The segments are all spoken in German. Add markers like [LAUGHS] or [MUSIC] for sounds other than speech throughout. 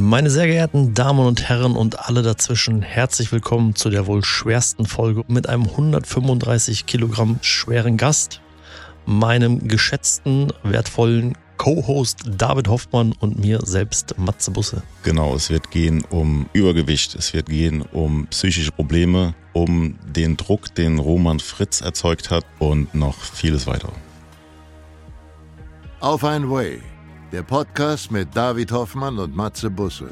Meine sehr geehrten Damen und Herren und alle dazwischen, herzlich willkommen zu der wohl schwersten Folge mit einem 135 Kilogramm schweren Gast, meinem geschätzten, wertvollen Co-Host David Hoffmann und mir selbst Matze Busse. Genau, es wird gehen um Übergewicht, es wird gehen um psychische Probleme, um den Druck, den Roman Fritz erzeugt hat und noch vieles weitere. Auf ein Way, der Podcast mit David Hoffmann und Matze Busse.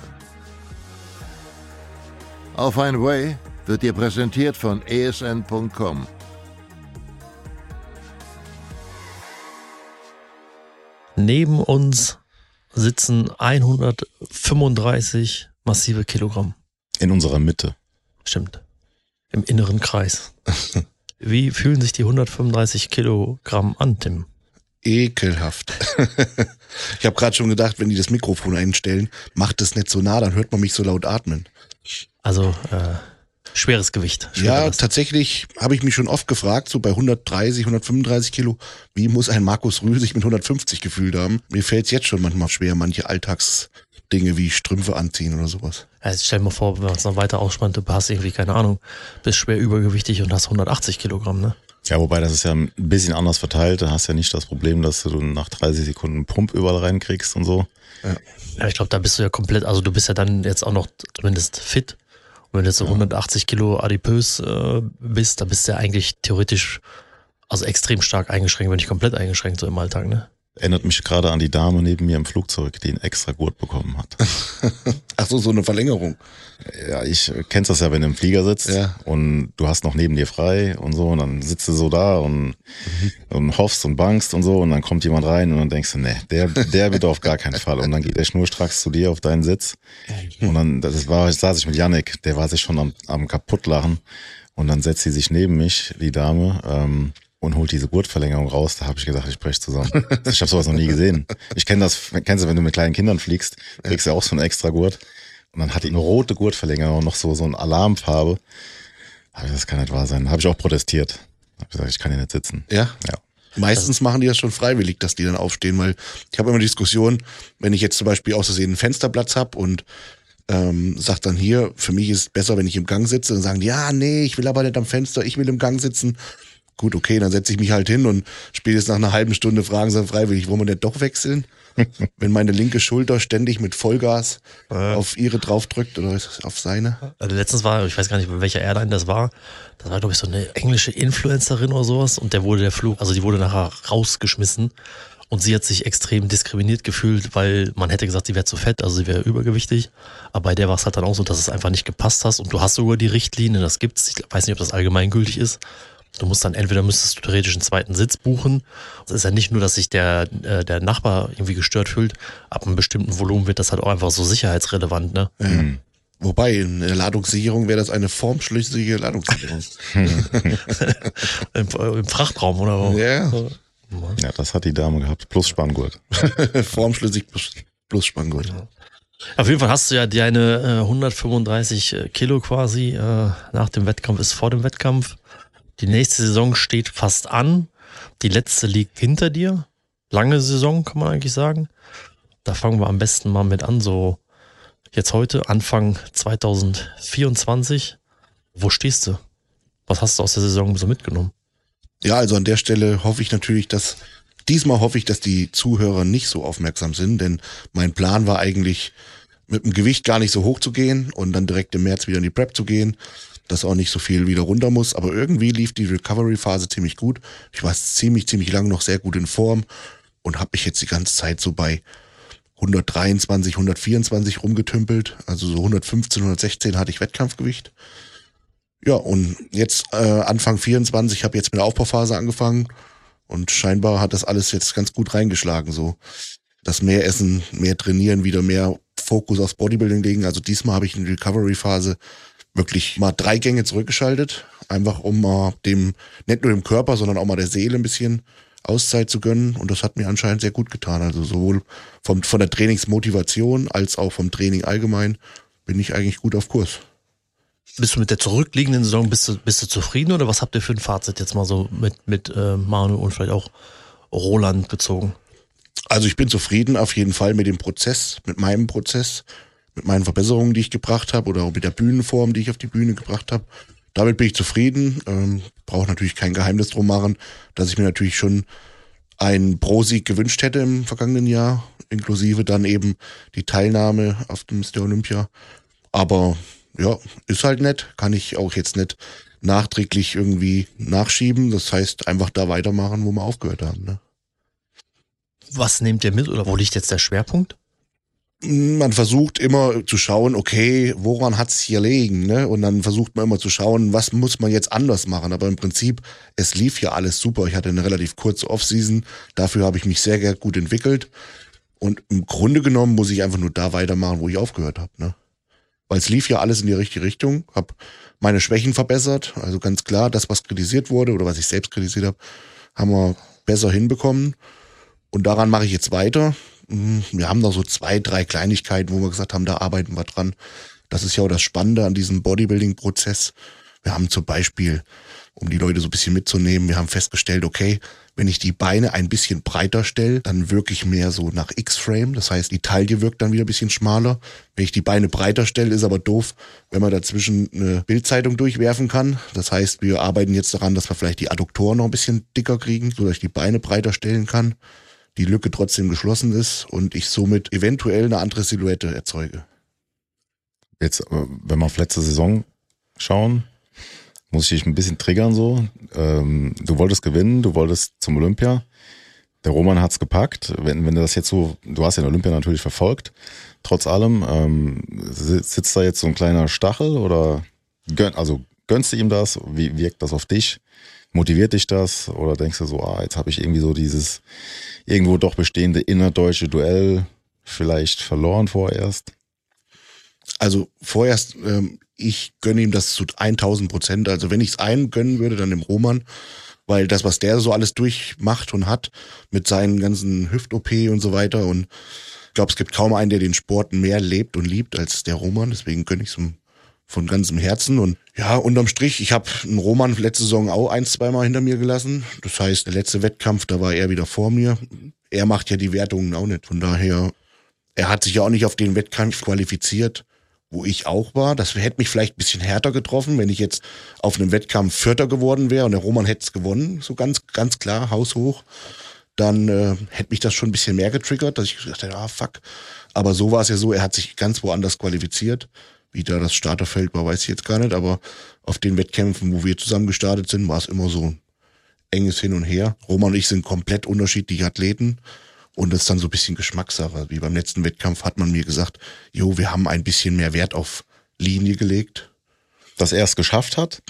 Auf ein Way wird dir präsentiert von esn.com. Neben uns sitzen 135 massive Kilogramm. In unserer Mitte. Stimmt. Im inneren Kreis. [LAUGHS] Wie fühlen sich die 135 Kilogramm an, Tim? Ekelhaft. [LAUGHS] ich habe gerade schon gedacht, wenn die das Mikrofon einstellen, macht es nicht so nah, dann hört man mich so laut atmen. Also äh, schweres Gewicht. Ja, Schweres. tatsächlich habe ich mich schon oft gefragt, so bei 130, 135 Kilo, wie muss ein Markus Rühl sich mit 150 gefühlt haben? Mir fällt es jetzt schon manchmal schwer, manche Alltagsdinge wie Strümpfe anziehen oder sowas. Also stell dir mal vor, wenn man es noch weiter ausspannt, du hast irgendwie, keine Ahnung, bist schwer übergewichtig und hast 180 Kilogramm, ne? Ja, wobei das ist ja ein bisschen anders verteilt. Da hast du ja nicht das Problem, dass du nach 30 Sekunden einen Pump überall reinkriegst und so. Ja, ich glaube, da bist du ja komplett, also du bist ja dann jetzt auch noch zumindest fit. Und wenn du jetzt so 180 Kilo adipös äh, bist, dann bist du ja eigentlich theoretisch, also extrem stark eingeschränkt, wenn nicht komplett eingeschränkt so im Alltag, ne? Erinnert mich gerade an die Dame neben mir im Flugzeug, die einen extra Gurt bekommen hat. [LAUGHS] Ach so, so eine Verlängerung. Ja, ich äh, kennst das ja, wenn du im Flieger sitzt Ja. und du hast noch neben dir frei und so und dann sitzt du so da und, und hoffst und bangst und so und dann kommt jemand rein und dann denkst du, nee, der, der wird auf gar keinen Fall und dann geht der schnurstracks zu dir auf deinen Sitz und dann, das war, saß ich mit Yannick, der war sich schon am, am kaputtlachen und dann setzt sie sich neben mich, die Dame, ähm, und holt diese Gurtverlängerung raus, da habe ich gedacht, ich brech zusammen. Ich habe sowas noch nie gesehen. Ich kenne das, kennst du, wenn du mit kleinen Kindern fliegst, kriegst du ja auch so einen extra Gurt. Und dann hat die eine rote Gurtverlängerung, noch so, so eine Alarmfarbe. Ich, das kann nicht wahr sein. Habe ich auch protestiert. Hab gesagt, ich kann hier nicht sitzen. Ja. Ja. Meistens machen die das schon freiwillig, dass die dann aufstehen, weil ich habe immer die Diskussion, wenn ich jetzt zum Beispiel aus Versehen einen Fensterplatz hab und ähm, sagt dann hier, für mich ist es besser, wenn ich im Gang sitze, dann sagen die, ja, nee, ich will aber nicht am Fenster, ich will im Gang sitzen. Gut, okay, dann setze ich mich halt hin und spätestens nach einer halben Stunde fragen sie freiwillig, wollen wir nicht doch wechseln? [LAUGHS] wenn meine linke Schulter ständig mit Vollgas auf ihre draufdrückt oder auf seine. Also letztens war, ich weiß gar nicht, bei welcher Airline das war, das war, glaube ich, so eine englische Influencerin oder sowas und der wurde der Flug, also die wurde nachher rausgeschmissen und sie hat sich extrem diskriminiert gefühlt, weil man hätte gesagt, sie wäre zu fett, also sie wäre übergewichtig, aber bei der war es halt dann auch so, dass es einfach nicht gepasst hast und du hast sogar die Richtlinie, das gibt's, ich weiß nicht, ob das allgemeingültig ist, Du musst dann entweder müsstest du theoretisch einen zweiten Sitz buchen. Es ist ja nicht nur, dass sich der, äh, der Nachbar irgendwie gestört fühlt. Ab einem bestimmten Volumen wird das halt auch einfach so sicherheitsrelevant, ne? Wobei, in der Ladungssicherung wäre das eine formschlüssige Ladungssicherung. [LAUGHS] Im, äh, Im Frachtraum oder wo? ja, Ja, das hat die Dame gehabt. Plus Spanngurt. [LAUGHS] formschlüssig plus, plus Spanngurt. Auf jeden Fall hast du ja deine äh, 135 Kilo quasi äh, nach dem Wettkampf ist vor dem Wettkampf. Die nächste Saison steht fast an. Die letzte liegt hinter dir. Lange Saison, kann man eigentlich sagen. Da fangen wir am besten mal mit an, so jetzt heute, Anfang 2024. Wo stehst du? Was hast du aus der Saison so mitgenommen? Ja, also an der Stelle hoffe ich natürlich, dass diesmal hoffe ich, dass die Zuhörer nicht so aufmerksam sind, denn mein Plan war eigentlich mit dem Gewicht gar nicht so hoch zu gehen und dann direkt im März wieder in die Prep zu gehen, dass auch nicht so viel wieder runter muss. Aber irgendwie lief die Recovery-Phase ziemlich gut. Ich war ziemlich, ziemlich lang noch sehr gut in Form und habe mich jetzt die ganze Zeit so bei 123, 124 rumgetümpelt. Also so 115, 116 hatte ich Wettkampfgewicht. Ja, und jetzt äh, Anfang 24 habe jetzt mit der Aufbauphase angefangen und scheinbar hat das alles jetzt ganz gut reingeschlagen. So das mehr Essen, mehr Trainieren, wieder mehr Fokus aufs Bodybuilding legen. Also diesmal habe ich in der Recovery-Phase wirklich mal drei Gänge zurückgeschaltet, einfach um mal dem, nicht nur dem Körper, sondern auch mal der Seele ein bisschen Auszeit zu gönnen. Und das hat mir anscheinend sehr gut getan. Also sowohl vom, von der Trainingsmotivation als auch vom Training allgemein bin ich eigentlich gut auf Kurs. Bist du mit der zurückliegenden Saison, bist du, bist du zufrieden oder was habt ihr für ein Fazit jetzt mal so mit, mit äh, Manu und vielleicht auch Roland bezogen? Also ich bin zufrieden auf jeden Fall mit dem Prozess, mit meinem Prozess, mit meinen Verbesserungen, die ich gebracht habe oder auch mit der Bühnenform, die ich auf die Bühne gebracht habe. Damit bin ich zufrieden. Ähm, Brauche natürlich kein Geheimnis drum machen, dass ich mir natürlich schon einen Pro-Sieg gewünscht hätte im vergangenen Jahr, inklusive dann eben die Teilnahme auf dem Mr. Olympia. Aber ja, ist halt nett, kann ich auch jetzt nicht nachträglich irgendwie nachschieben. Das heißt, einfach da weitermachen, wo wir aufgehört haben. Ne? Was nehmt ihr mit oder wo liegt jetzt der Schwerpunkt? Man versucht immer zu schauen, okay, woran hat's hier liegen, ne? Und dann versucht man immer zu schauen, was muss man jetzt anders machen. Aber im Prinzip, es lief ja alles super. Ich hatte eine relativ kurze Offseason. Dafür habe ich mich sehr gut entwickelt. Und im Grunde genommen muss ich einfach nur da weitermachen, wo ich aufgehört habe, ne? Weil es lief ja alles in die richtige Richtung. Hab meine Schwächen verbessert. Also ganz klar, das, was kritisiert wurde oder was ich selbst kritisiert habe, haben wir besser hinbekommen. Und daran mache ich jetzt weiter. Hm, wir haben noch so zwei, drei Kleinigkeiten, wo wir gesagt haben, da arbeiten wir dran. Das ist ja auch das Spannende an diesem Bodybuilding-Prozess. Wir haben zum Beispiel, um die Leute so ein bisschen mitzunehmen, wir haben festgestellt, okay, wenn ich die Beine ein bisschen breiter stelle, dann wirke ich mehr so nach X-Frame. Das heißt, die Taille wirkt dann wieder ein bisschen schmaler. Wenn ich die Beine breiter stelle, ist aber doof, wenn man dazwischen eine Bildzeitung durchwerfen kann. Das heißt, wir arbeiten jetzt daran, dass wir vielleicht die Adduktoren noch ein bisschen dicker kriegen, sodass ich die Beine breiter stellen kann die Lücke trotzdem geschlossen ist und ich somit eventuell eine andere Silhouette erzeuge. Jetzt, äh, wenn wir auf letzte Saison schauen, muss ich dich ein bisschen triggern so. Ähm, du wolltest gewinnen, du wolltest zum Olympia. Der Roman hat's gepackt. Wenn, wenn du das jetzt so, du hast den Olympia natürlich verfolgt, trotz allem, ähm, sitzt da jetzt so ein kleiner Stachel oder gönn, also gönnst du ihm das? Wie wirkt das auf dich? Motiviert dich das? Oder denkst du so, ah, jetzt habe ich irgendwie so dieses irgendwo doch bestehende innerdeutsche Duell vielleicht verloren vorerst? Also vorerst, ähm, ich gönne ihm das zu 1000 Prozent. Also wenn ich es einem gönnen würde, dann dem Roman, weil das, was der so alles durchmacht und hat mit seinen ganzen Hüft-OP und so weiter und ich glaube, es gibt kaum einen, der den Sport mehr lebt und liebt als der Roman. Deswegen gönne ich es ihm von ganzem Herzen. Und ja, unterm Strich, ich habe einen Roman letzte Saison auch ein, zweimal hinter mir gelassen. Das heißt, der letzte Wettkampf, da war er wieder vor mir. Er macht ja die Wertungen auch nicht. Von daher, er hat sich ja auch nicht auf den Wettkampf qualifiziert, wo ich auch war. Das hätte mich vielleicht ein bisschen härter getroffen, wenn ich jetzt auf einem Wettkampf Vierter geworden wäre und der Roman hätte es gewonnen, so ganz, ganz klar, haushoch. Dann äh, hätte mich das schon ein bisschen mehr getriggert, dass ich gesagt hätte, ah fuck. Aber so war es ja so, er hat sich ganz woanders qualifiziert. Wie da das Starterfeld war, weiß ich jetzt gar nicht, aber auf den Wettkämpfen, wo wir zusammen gestartet sind, war es immer so ein enges Hin und Her. Roman und ich sind komplett unterschiedliche Athleten und das ist dann so ein bisschen Geschmackssache. Wie beim letzten Wettkampf hat man mir gesagt, jo, wir haben ein bisschen mehr Wert auf Linie gelegt. Dass er es geschafft hat.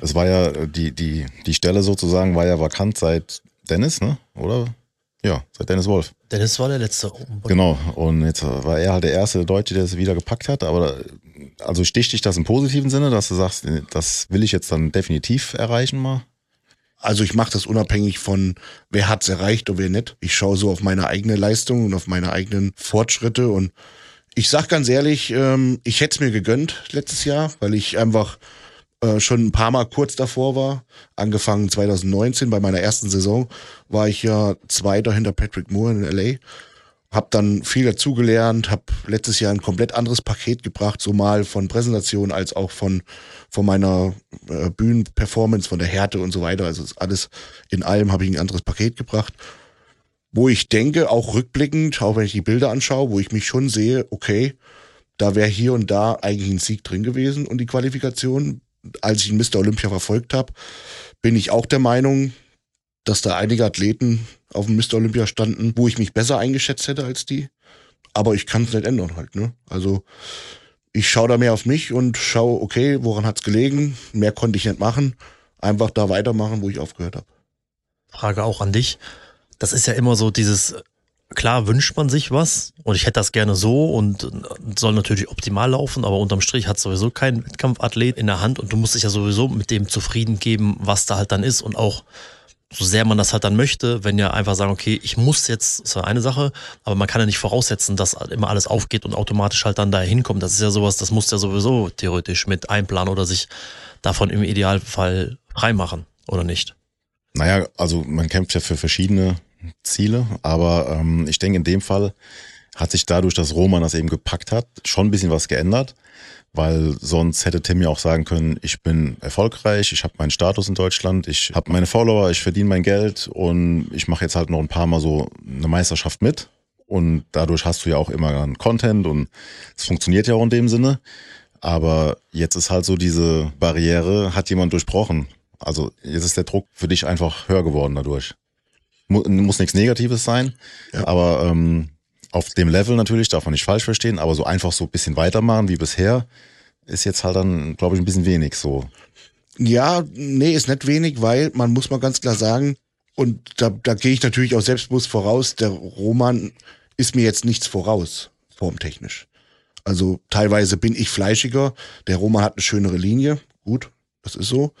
Es war ja die, die, die Stelle sozusagen war ja vakant seit Dennis, ne? Oder? Ja, seit Dennis Wolf. Dennis war der letzte. Genau. Und jetzt war er halt der erste Deutsche, der es wieder gepackt hat. Aber also sticht dich das im positiven Sinne, dass du sagst, das will ich jetzt dann definitiv erreichen mal? Also ich mache das unabhängig von, wer hat's erreicht und wer nicht. Ich schaue so auf meine eigene Leistung und auf meine eigenen Fortschritte und ich sag ganz ehrlich, ähm, ich hätte es mir gegönnt letztes Jahr, weil ich einfach äh, schon ein paar Mal kurz davor war. Angefangen 2019 bei meiner ersten Saison war ich ja Zweiter hinter Patrick Moore in LA hab dann viel dazugelernt, hab letztes Jahr ein komplett anderes Paket gebracht, so mal von Präsentation als auch von, von meiner äh, Bühnenperformance, von der Härte und so weiter. Also alles in allem habe ich ein anderes Paket gebracht. Wo ich denke, auch rückblickend, auch wenn ich die Bilder anschaue, wo ich mich schon sehe, okay, da wäre hier und da eigentlich ein Sieg drin gewesen und die Qualifikation. Als ich Mr. Olympia verfolgt habe, bin ich auch der Meinung, dass da einige Athleten auf dem Mr. Olympia standen, wo ich mich besser eingeschätzt hätte als die. Aber ich kann es nicht ändern halt, ne? Also ich schaue da mehr auf mich und schaue, okay, woran hat's gelegen? Mehr konnte ich nicht machen. Einfach da weitermachen, wo ich aufgehört habe. Frage auch an dich. Das ist ja immer so dieses, klar wünscht man sich was und ich hätte das gerne so und soll natürlich optimal laufen, aber unterm Strich hat sowieso kein Wettkampfathlet in der Hand und du musst dich ja sowieso mit dem zufrieden geben, was da halt dann ist und auch so sehr man das halt dann möchte, wenn ja einfach sagen, okay, ich muss jetzt, ist ja eine Sache, aber man kann ja nicht voraussetzen, dass immer alles aufgeht und automatisch halt dann da hinkommt. Das ist ja sowas, das muss ja sowieso theoretisch mit einplanen oder sich davon im Idealfall freimachen, oder nicht? Naja, also man kämpft ja für verschiedene Ziele, aber ähm, ich denke in dem Fall hat sich dadurch, dass Roman das eben gepackt hat, schon ein bisschen was geändert. Weil sonst hätte Tim ja auch sagen können, ich bin erfolgreich, ich habe meinen Status in Deutschland, ich habe meine Follower, ich verdiene mein Geld und ich mache jetzt halt noch ein paar Mal so eine Meisterschaft mit. Und dadurch hast du ja auch immer dann Content und es funktioniert ja auch in dem Sinne. Aber jetzt ist halt so diese Barriere, hat jemand durchbrochen. Also jetzt ist der Druck für dich einfach höher geworden dadurch. Mu muss nichts Negatives sein, Ja. aber ähm, auf dem Level natürlich, darf man nicht falsch verstehen, aber so einfach so ein bisschen weitermachen wie bisher, ist jetzt halt dann, glaube ich, ein bisschen wenig so. Ja, nee, ist nicht wenig, weil man muss mal ganz klar sagen, und da, da gehe ich natürlich auch selbstbewusst voraus, der Roman ist mir jetzt nichts voraus, formtechnisch. Also teilweise bin ich fleischiger, der Roman hat eine schönere Linie, gut, das ist so.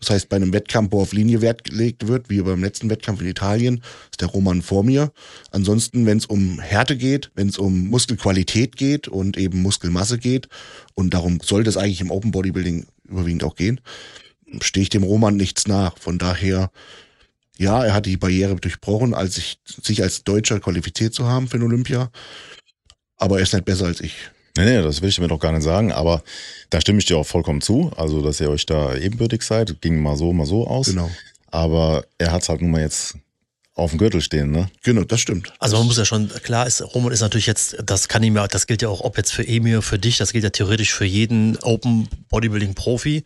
Das heißt, bei einem Wettkampf, wo auf Linie Wert gelegt wird, wie beim letzten Wettkampf in Italien, ist der Roman vor mir. Ansonsten, wenn es um Härte geht, wenn es um Muskelqualität geht und eben Muskelmasse geht, und darum sollte es eigentlich im Open Bodybuilding überwiegend auch gehen, stehe ich dem Roman nichts nach. Von daher, ja, er hat die Barriere durchbrochen, als ich, sich als Deutscher qualifiziert zu haben für den Olympia. Aber er ist nicht besser als ich. Nee, nee, das will ich mir doch gar nicht sagen, aber da stimme ich dir auch vollkommen zu, also dass ihr euch da ebenbürtig seid, ging mal so, mal so aus. Genau. Aber er hat halt nun mal jetzt auf dem Gürtel stehen, ne? Genau, das stimmt. Also man muss ja schon, klar ist, Roman ist natürlich jetzt, das kann ihm ja, das gilt ja auch, ob jetzt für Emir, für dich, das gilt ja theoretisch für jeden Open Bodybuilding Profi.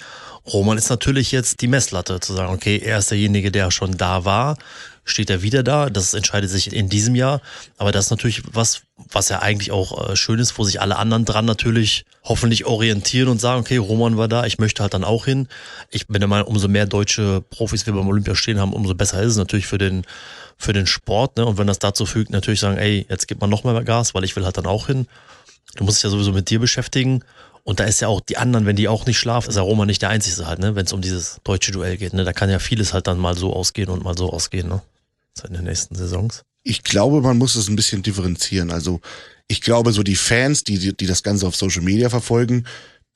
Roman ist natürlich jetzt die Messlatte, zu sagen, okay, er ist derjenige, der schon da war, steht er wieder da, das entscheidet sich in diesem Jahr, aber das ist natürlich was, was ja eigentlich auch äh, schön ist, wo sich alle anderen dran natürlich hoffentlich orientieren und sagen, okay, Roman war da, ich möchte halt dann auch hin. Ich bin der Meinung, umso mehr deutsche Profis wir beim Olympia stehen haben, umso besser ist es natürlich für den für den Sport, ne? Und wenn das dazu fügt, natürlich sagen, ey, jetzt gibt man noch mehr Gas, weil ich will halt dann auch hin. Du musst dich ja sowieso mit dir beschäftigen. Und da ist ja auch die anderen, wenn die auch nicht schlafen, ist ja Roma nicht der Einzige halt, ne? Wenn es um dieses deutsche Duell geht, ne? Da kann ja vieles halt dann mal so ausgehen und mal so ausgehen, ne? So in den nächsten Saisons. Ich glaube, man muss es ein bisschen differenzieren. Also ich glaube, so die Fans, die, die, das Ganze auf Social Media verfolgen,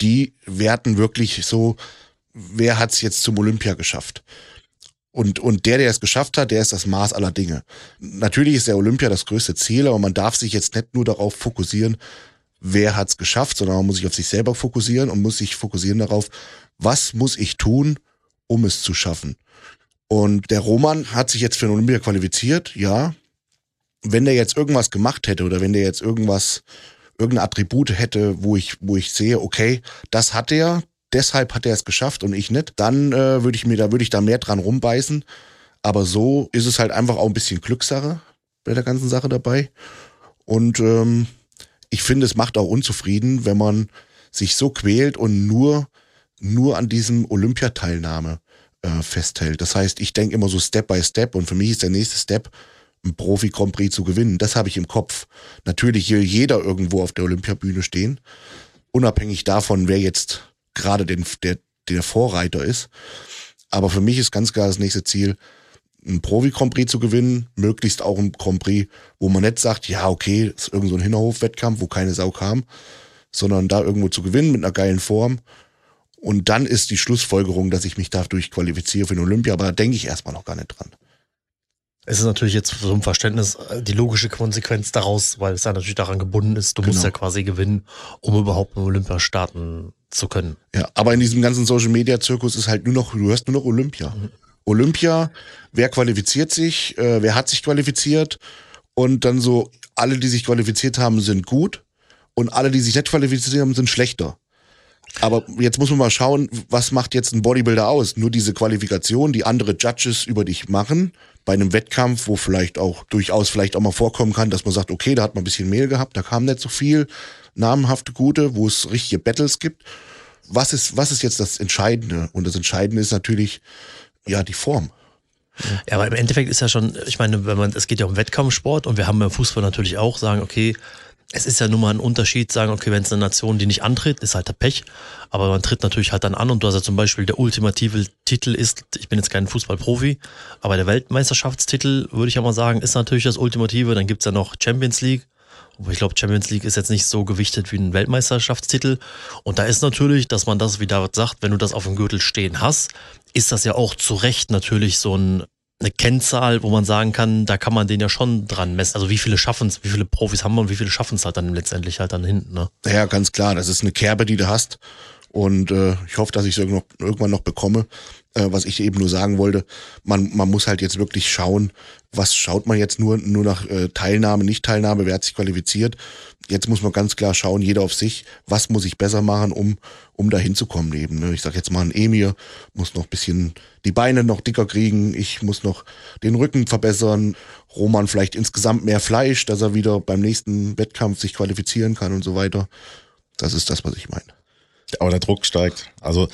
die werten wirklich so, wer hat's jetzt zum Olympia geschafft? Und, und der, der es geschafft hat, der ist das Maß aller Dinge. Natürlich ist der Olympia das größte Ziel, aber man darf sich jetzt nicht nur darauf fokussieren, wer hat's geschafft, sondern man muss sich auf sich selber fokussieren und muss sich fokussieren darauf, was muss ich tun, um es zu schaffen. Und der Roman hat sich jetzt für den Olympia qualifiziert, ja. Wenn der jetzt irgendwas gemacht hätte oder wenn der jetzt irgendwas, irgendeine Attribute hätte, wo ich, wo ich sehe, okay, das hat er, deshalb hat er es geschafft und ich nicht, dann äh, würde ich mir da, würde ich da mehr dran rumbeißen. Aber so ist es halt einfach auch ein bisschen Glückssache bei der ganzen Sache dabei. Und ähm, ich finde, es macht auch unzufrieden, wenn man sich so quält und nur, nur an diesem Olympiateilnahme äh, festhält. Das heißt, ich denke immer so Step by Step und für mich ist der nächste Step, ein Profi-Grand Prix zu gewinnen. Das habe ich im Kopf. Natürlich will jeder irgendwo auf der Olympiabühne stehen, unabhängig davon, wer jetzt gerade den, der, der Vorreiter ist. Aber für mich ist ganz klar das nächste Ziel, ein Profi-Grand Prix zu gewinnen, möglichst auch ein Grand Prix, wo man nicht sagt, ja, okay, ist irgend so Hinterhof-Wettkampf, wo keine Sau kam, sondern da irgendwo zu gewinnen mit einer geilen Form. Und dann ist die Schlussfolgerung, dass ich mich dadurch qualifiziere für den Olympia, aber da denke ich erstmal noch gar nicht dran. Es ist natürlich jetzt so ein Verständnis äh, die logische Konsequenz daraus, weil es ja natürlich daran gebunden ist, du musst Genau. ja quasi gewinnen, um überhaupt mit Olympia starten zu können. Ja, aber in diesem ganzen Social Media Zirkus ist halt nur noch, du hörst nur noch Olympia. Olympia, wer qualifiziert sich, äh, wer hat sich qualifiziert und dann so, alle, die sich qualifiziert haben, sind gut und alle, die sich nicht qualifiziert haben, sind schlechter. Aber jetzt muss man mal schauen, was macht jetzt ein Bodybuilder aus? Nur diese Qualifikation, die andere Judges über dich machen, bei einem Wettkampf, wo vielleicht auch durchaus vielleicht auch mal vorkommen kann, dass man sagt, okay, da hat man ein bisschen Mehl gehabt, da kam nicht so viel namenhafte Gute, wo es richtige Battles gibt. Was ist, was ist jetzt das Entscheidende? Und das Entscheidende ist natürlich, ja, die Form. Ja, aber im Endeffekt ist ja schon, ich meine, wenn man, es geht ja um Wettkampfsport und wir haben beim Fußball natürlich auch sagen, okay, es ist ja nun mal ein Unterschied, sagen, okay, wenn es eine Nation, die nicht antritt, ist halt der Pech, aber man tritt natürlich halt dann an. Und du hast ja zum Beispiel der ultimative Titel ist, ich bin jetzt kein Fußballprofi, aber der Weltmeisterschaftstitel, würde ich ja mal sagen, ist natürlich das Ultimative, dann gibt's ja noch Champions League, aber ich glaube, Champions League ist jetzt nicht so gewichtet wie ein Weltmeisterschaftstitel. Und da ist natürlich, dass man das, wie David sagt, wenn du das auf dem Gürtel stehen hast, ist das ja auch zu Recht natürlich so ein eine Kennzahl, wo man sagen kann, da kann man den ja schon dran messen. Also wie viele schaffen es, wie viele Profis haben wir und wie viele schaffen es halt dann letztendlich halt dann hinten. Ne? Ja, ganz klar. Das ist eine Kerbe, die du hast. Und äh, ich hoffe, dass ich es irgendwann noch bekomme. Äh, was ich eben nur sagen wollte, man, man muss halt jetzt wirklich schauen, was schaut man jetzt nur, nur nach äh, Teilnahme, Nicht-Teilnahme, wer hat sich qualifiziert. Jetzt muss man ganz klar schauen, jeder auf sich, was muss ich besser machen, um, um da hinzukommen eben. Ne? Ich sag jetzt mal, ein Emir muss noch bisschen die Beine noch dicker kriegen, ich muss noch den Rücken verbessern, Roman vielleicht insgesamt mehr Fleisch, dass er wieder beim nächsten Wettkampf sich qualifizieren kann und so weiter. Das ist das, was ich meine. Aber der Druck steigt. Also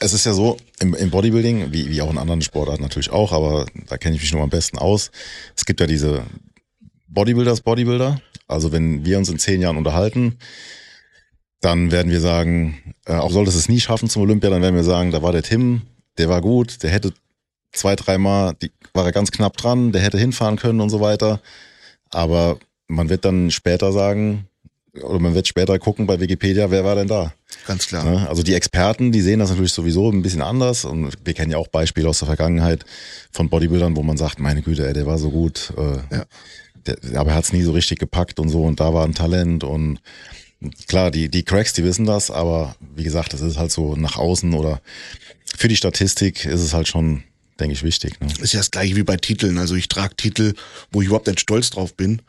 es ist ja so, im, im Bodybuilding, wie, wie auch in anderen Sportarten natürlich auch, aber da kenne ich mich nur am besten aus. Es gibt ja diese Bodybuilders, Bodybuilder. Also wenn wir uns in zehn Jahren unterhalten, dann werden wir sagen, äh, auch sollte es nie schaffen zum Olympia, dann werden wir sagen, da war der Tim, der war gut, der hätte zwei, dreimal, die war er ganz knapp dran, der hätte hinfahren können und so weiter. Aber man wird dann später sagen, oder man wird später gucken bei Wikipedia, wer war denn da? Ganz klar. Also die Experten, die sehen das natürlich sowieso ein bisschen anders und wir kennen ja auch Beispiele aus der Vergangenheit von Bodybuildern, wo man sagt, meine Güte, ey, der war so gut, äh, ja. der, aber er hat es nie so richtig gepackt und so und da war ein Talent und klar, die, die Cracks, die wissen das, aber wie gesagt, das ist halt so nach außen oder für die Statistik ist es halt schon, denke ich, wichtig. Ne? Ist ja das gleiche wie bei Titeln. Also ich trage Titel, wo ich überhaupt nicht stolz drauf bin.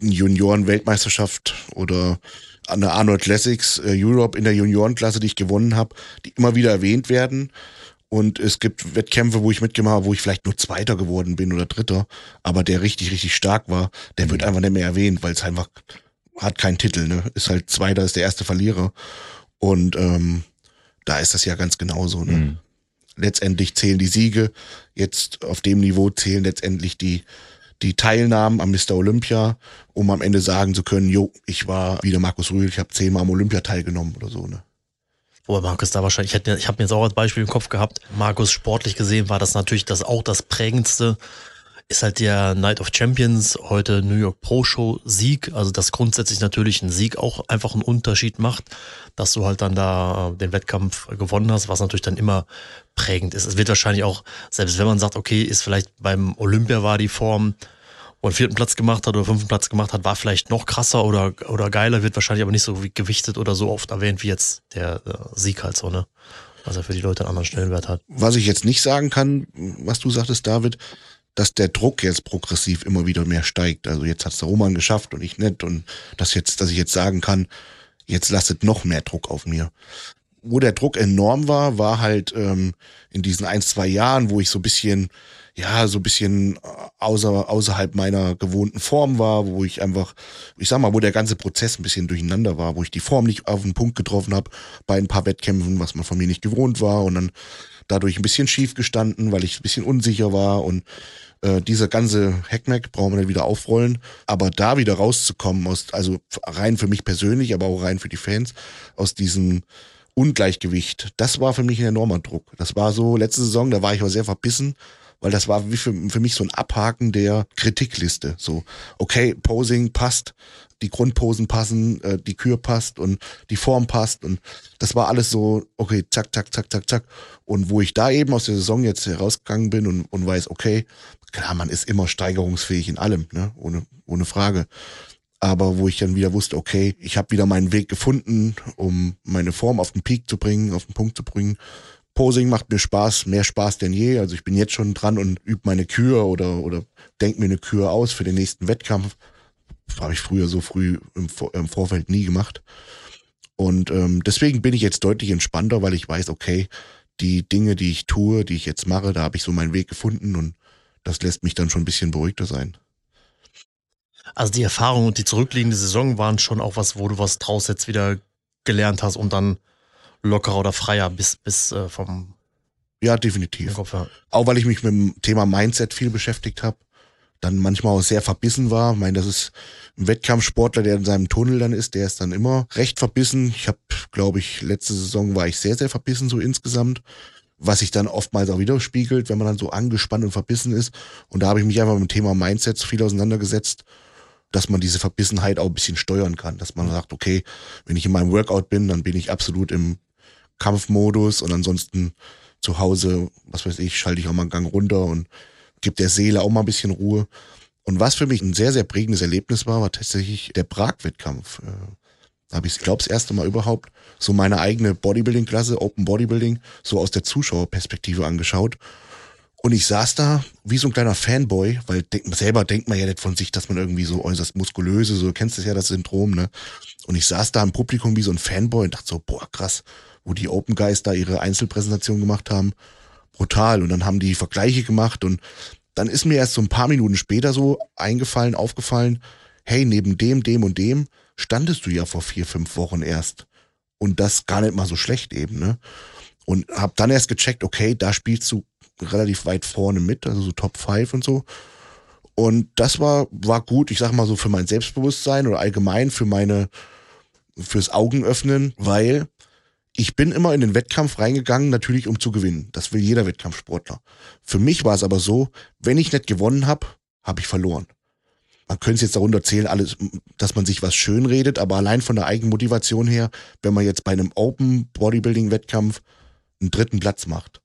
Junioren-Weltmeisterschaft oder an der Arnold Classics äh, Europe in der Juniorenklasse, die ich gewonnen habe, die immer wieder erwähnt werden. Und es gibt Wettkämpfe, wo ich mitgemacht habe, wo ich vielleicht nur Zweiter geworden bin oder Dritter, aber der richtig, richtig stark war, der wird einfach nicht mehr erwähnt, weil es einfach hat keinen Titel, ne? Ist halt Zweiter, ist der erste Verlierer. Und ähm, da ist das ja ganz genauso, ne? Mhm. Letztendlich zählen die Siege, jetzt auf dem Niveau zählen letztendlich die, die Teilnahmen am Mr. Olympia, um am Ende sagen zu können, jo, ich war wie der Markus Rühl, ich habe zehnmal am Olympia teilgenommen oder so, ne? Wobei Markus da wahrscheinlich, ich, hätte, ich habe mir jetzt auch als Beispiel im Kopf gehabt, Markus sportlich gesehen war das natürlich das auch das prägendste, ist halt der Night of Champions, heute New York Pro Show Sieg, also dass grundsätzlich natürlich ein Sieg auch einfach einen Unterschied macht, dass du halt dann da den Wettkampf gewonnen hast, was natürlich dann immer prägend ist. Es wird wahrscheinlich auch, selbst wenn man sagt, okay, ist vielleicht beim Olympia war die Form, wo einen vierten Platz gemacht hat oder fünften Platz gemacht hat, war vielleicht noch krasser oder, oder geiler, wird wahrscheinlich aber nicht so gewichtet oder so oft erwähnt wie jetzt der äh, Sieg halt so, ne? Was er für die Leute einen anderen Stellenwert hat. Was ich jetzt nicht sagen kann, was du sagtest, David, dass der Druck jetzt progressiv immer wieder mehr steigt. Also jetzt hat's der Roman geschafft und ich nicht. Und dass jetzt, dass ich jetzt sagen kann, jetzt lastet noch mehr Druck auf mir. Wo der Druck enorm war, war halt ähm, in diesen ein, zwei Jahren, wo ich so bisschen, ja, so bisschen außer, außerhalb meiner gewohnten Form war, wo ich einfach, ich sag mal, wo der ganze Prozess ein bisschen durcheinander war, wo ich die Form nicht auf den Punkt getroffen habe bei ein paar Wettkämpfen, was man von mir nicht gewohnt war und dann dadurch ein bisschen schief gestanden, weil ich ein bisschen unsicher war und äh, dieser ganze Hackmack brauchen wir dann wieder aufrollen. Aber da wieder rauszukommen, aus, also rein für mich persönlich, aber auch rein für die Fans, aus diesem Ungleichgewicht, das war für mich ein enormer Druck. Das war so, letzte Saison, da war ich aber sehr verbissen, weil das war wie für, für mich so ein Abhaken der Kritikliste. So, okay, Posing passt, die Grundposen passen, äh, die Kür passt und die Form passt und das war alles so, okay, zack, zack, zack, zack, zack. Und wo ich da eben aus der Saison jetzt herausgegangen bin und, und weiß, okay, klar, man ist immer steigerungsfähig in allem, ne? ohne, ohne Frage. Aber wo ich dann wieder wusste, okay, ich habe wieder meinen Weg gefunden, um meine Form auf den Peak zu bringen, auf den Punkt zu bringen. Posing macht mir Spaß, mehr Spaß denn je. Also ich bin jetzt schon dran und übe meine Kür oder, oder denk mir eine Kür aus für den nächsten Wettkampf. Habe ich früher so früh im, im Vorfeld nie gemacht. Und ähm, deswegen bin ich jetzt deutlich entspannter, weil ich weiß, okay, die Dinge, die ich tue, die ich jetzt mache, da habe ich so meinen Weg gefunden und das lässt mich dann schon ein bisschen beruhigter sein. Also die Erfahrung und die zurückliegende Saison waren schon auch was, wo du was draus jetzt wieder gelernt hast und dann lockerer oder freier bis, bis äh, vom Ja, definitiv. Kopf, ja. Auch weil ich mich mit dem Thema Mindset viel beschäftigt habe, dann manchmal auch sehr verbissen war. Ich meine, das ist ein Wettkampfsportler, der in seinem Tunnel dann ist, der ist dann immer recht verbissen. Ich habe, glaube ich, letzte Saison war ich sehr, sehr verbissen so insgesamt was sich dann oftmals auch widerspiegelt, wenn man dann so angespannt und verbissen ist. Und da habe ich mich einfach mit dem Thema Mindset viel auseinandergesetzt, dass man diese Verbissenheit auch ein bisschen steuern kann. Dass man sagt, okay, wenn ich in meinem Workout bin, dann bin ich absolut im Kampfmodus und ansonsten zu Hause, was weiß ich, schalte ich auch mal einen Gang runter und gibt der Seele auch mal ein bisschen Ruhe. Und was für mich ein sehr, sehr prägendes Erlebnis war, war tatsächlich der Prag-Wettkampf. Äh, Da habe ich, glaube das erste Mal überhaupt so meine eigene Bodybuilding-Klasse, Open Bodybuilding, so aus der Zuschauerperspektive angeschaut. Und ich saß da wie so ein kleiner Fanboy, weil denk, selber denkt man ja nicht von sich, dass man irgendwie so äußerst muskulöse, so kennst du ja das Syndrom, ne? Und ich saß da im Publikum wie so ein Fanboy und dachte so, boah, krass, wo die Open Guys da ihre Einzelpräsentation gemacht haben. Brutal. Und dann haben die Vergleiche gemacht und dann ist mir erst so ein paar Minuten später so eingefallen, aufgefallen, hey, neben dem, dem und dem standest du ja vor vier, fünf Wochen erst. Und das gar nicht mal so schlecht eben, ne? Und hab dann erst gecheckt, okay, da spielst du relativ weit vorne mit, also so Top 5 und so. Und das war, war gut, ich sag mal so für mein Selbstbewusstsein oder allgemein für meine, fürs Augenöffnen, weil ich bin immer in den Wettkampf reingegangen, natürlich um zu gewinnen. Das will jeder Wettkampfsportler. Für mich war es aber so, wenn ich nicht gewonnen habe, habe ich verloren. Man könnte es jetzt darunter zählen, alles, dass man sich was schön redet, aber allein von der Eigenmotivation her, wenn man jetzt bei einem Open Bodybuilding Wettkampf einen dritten Platz macht,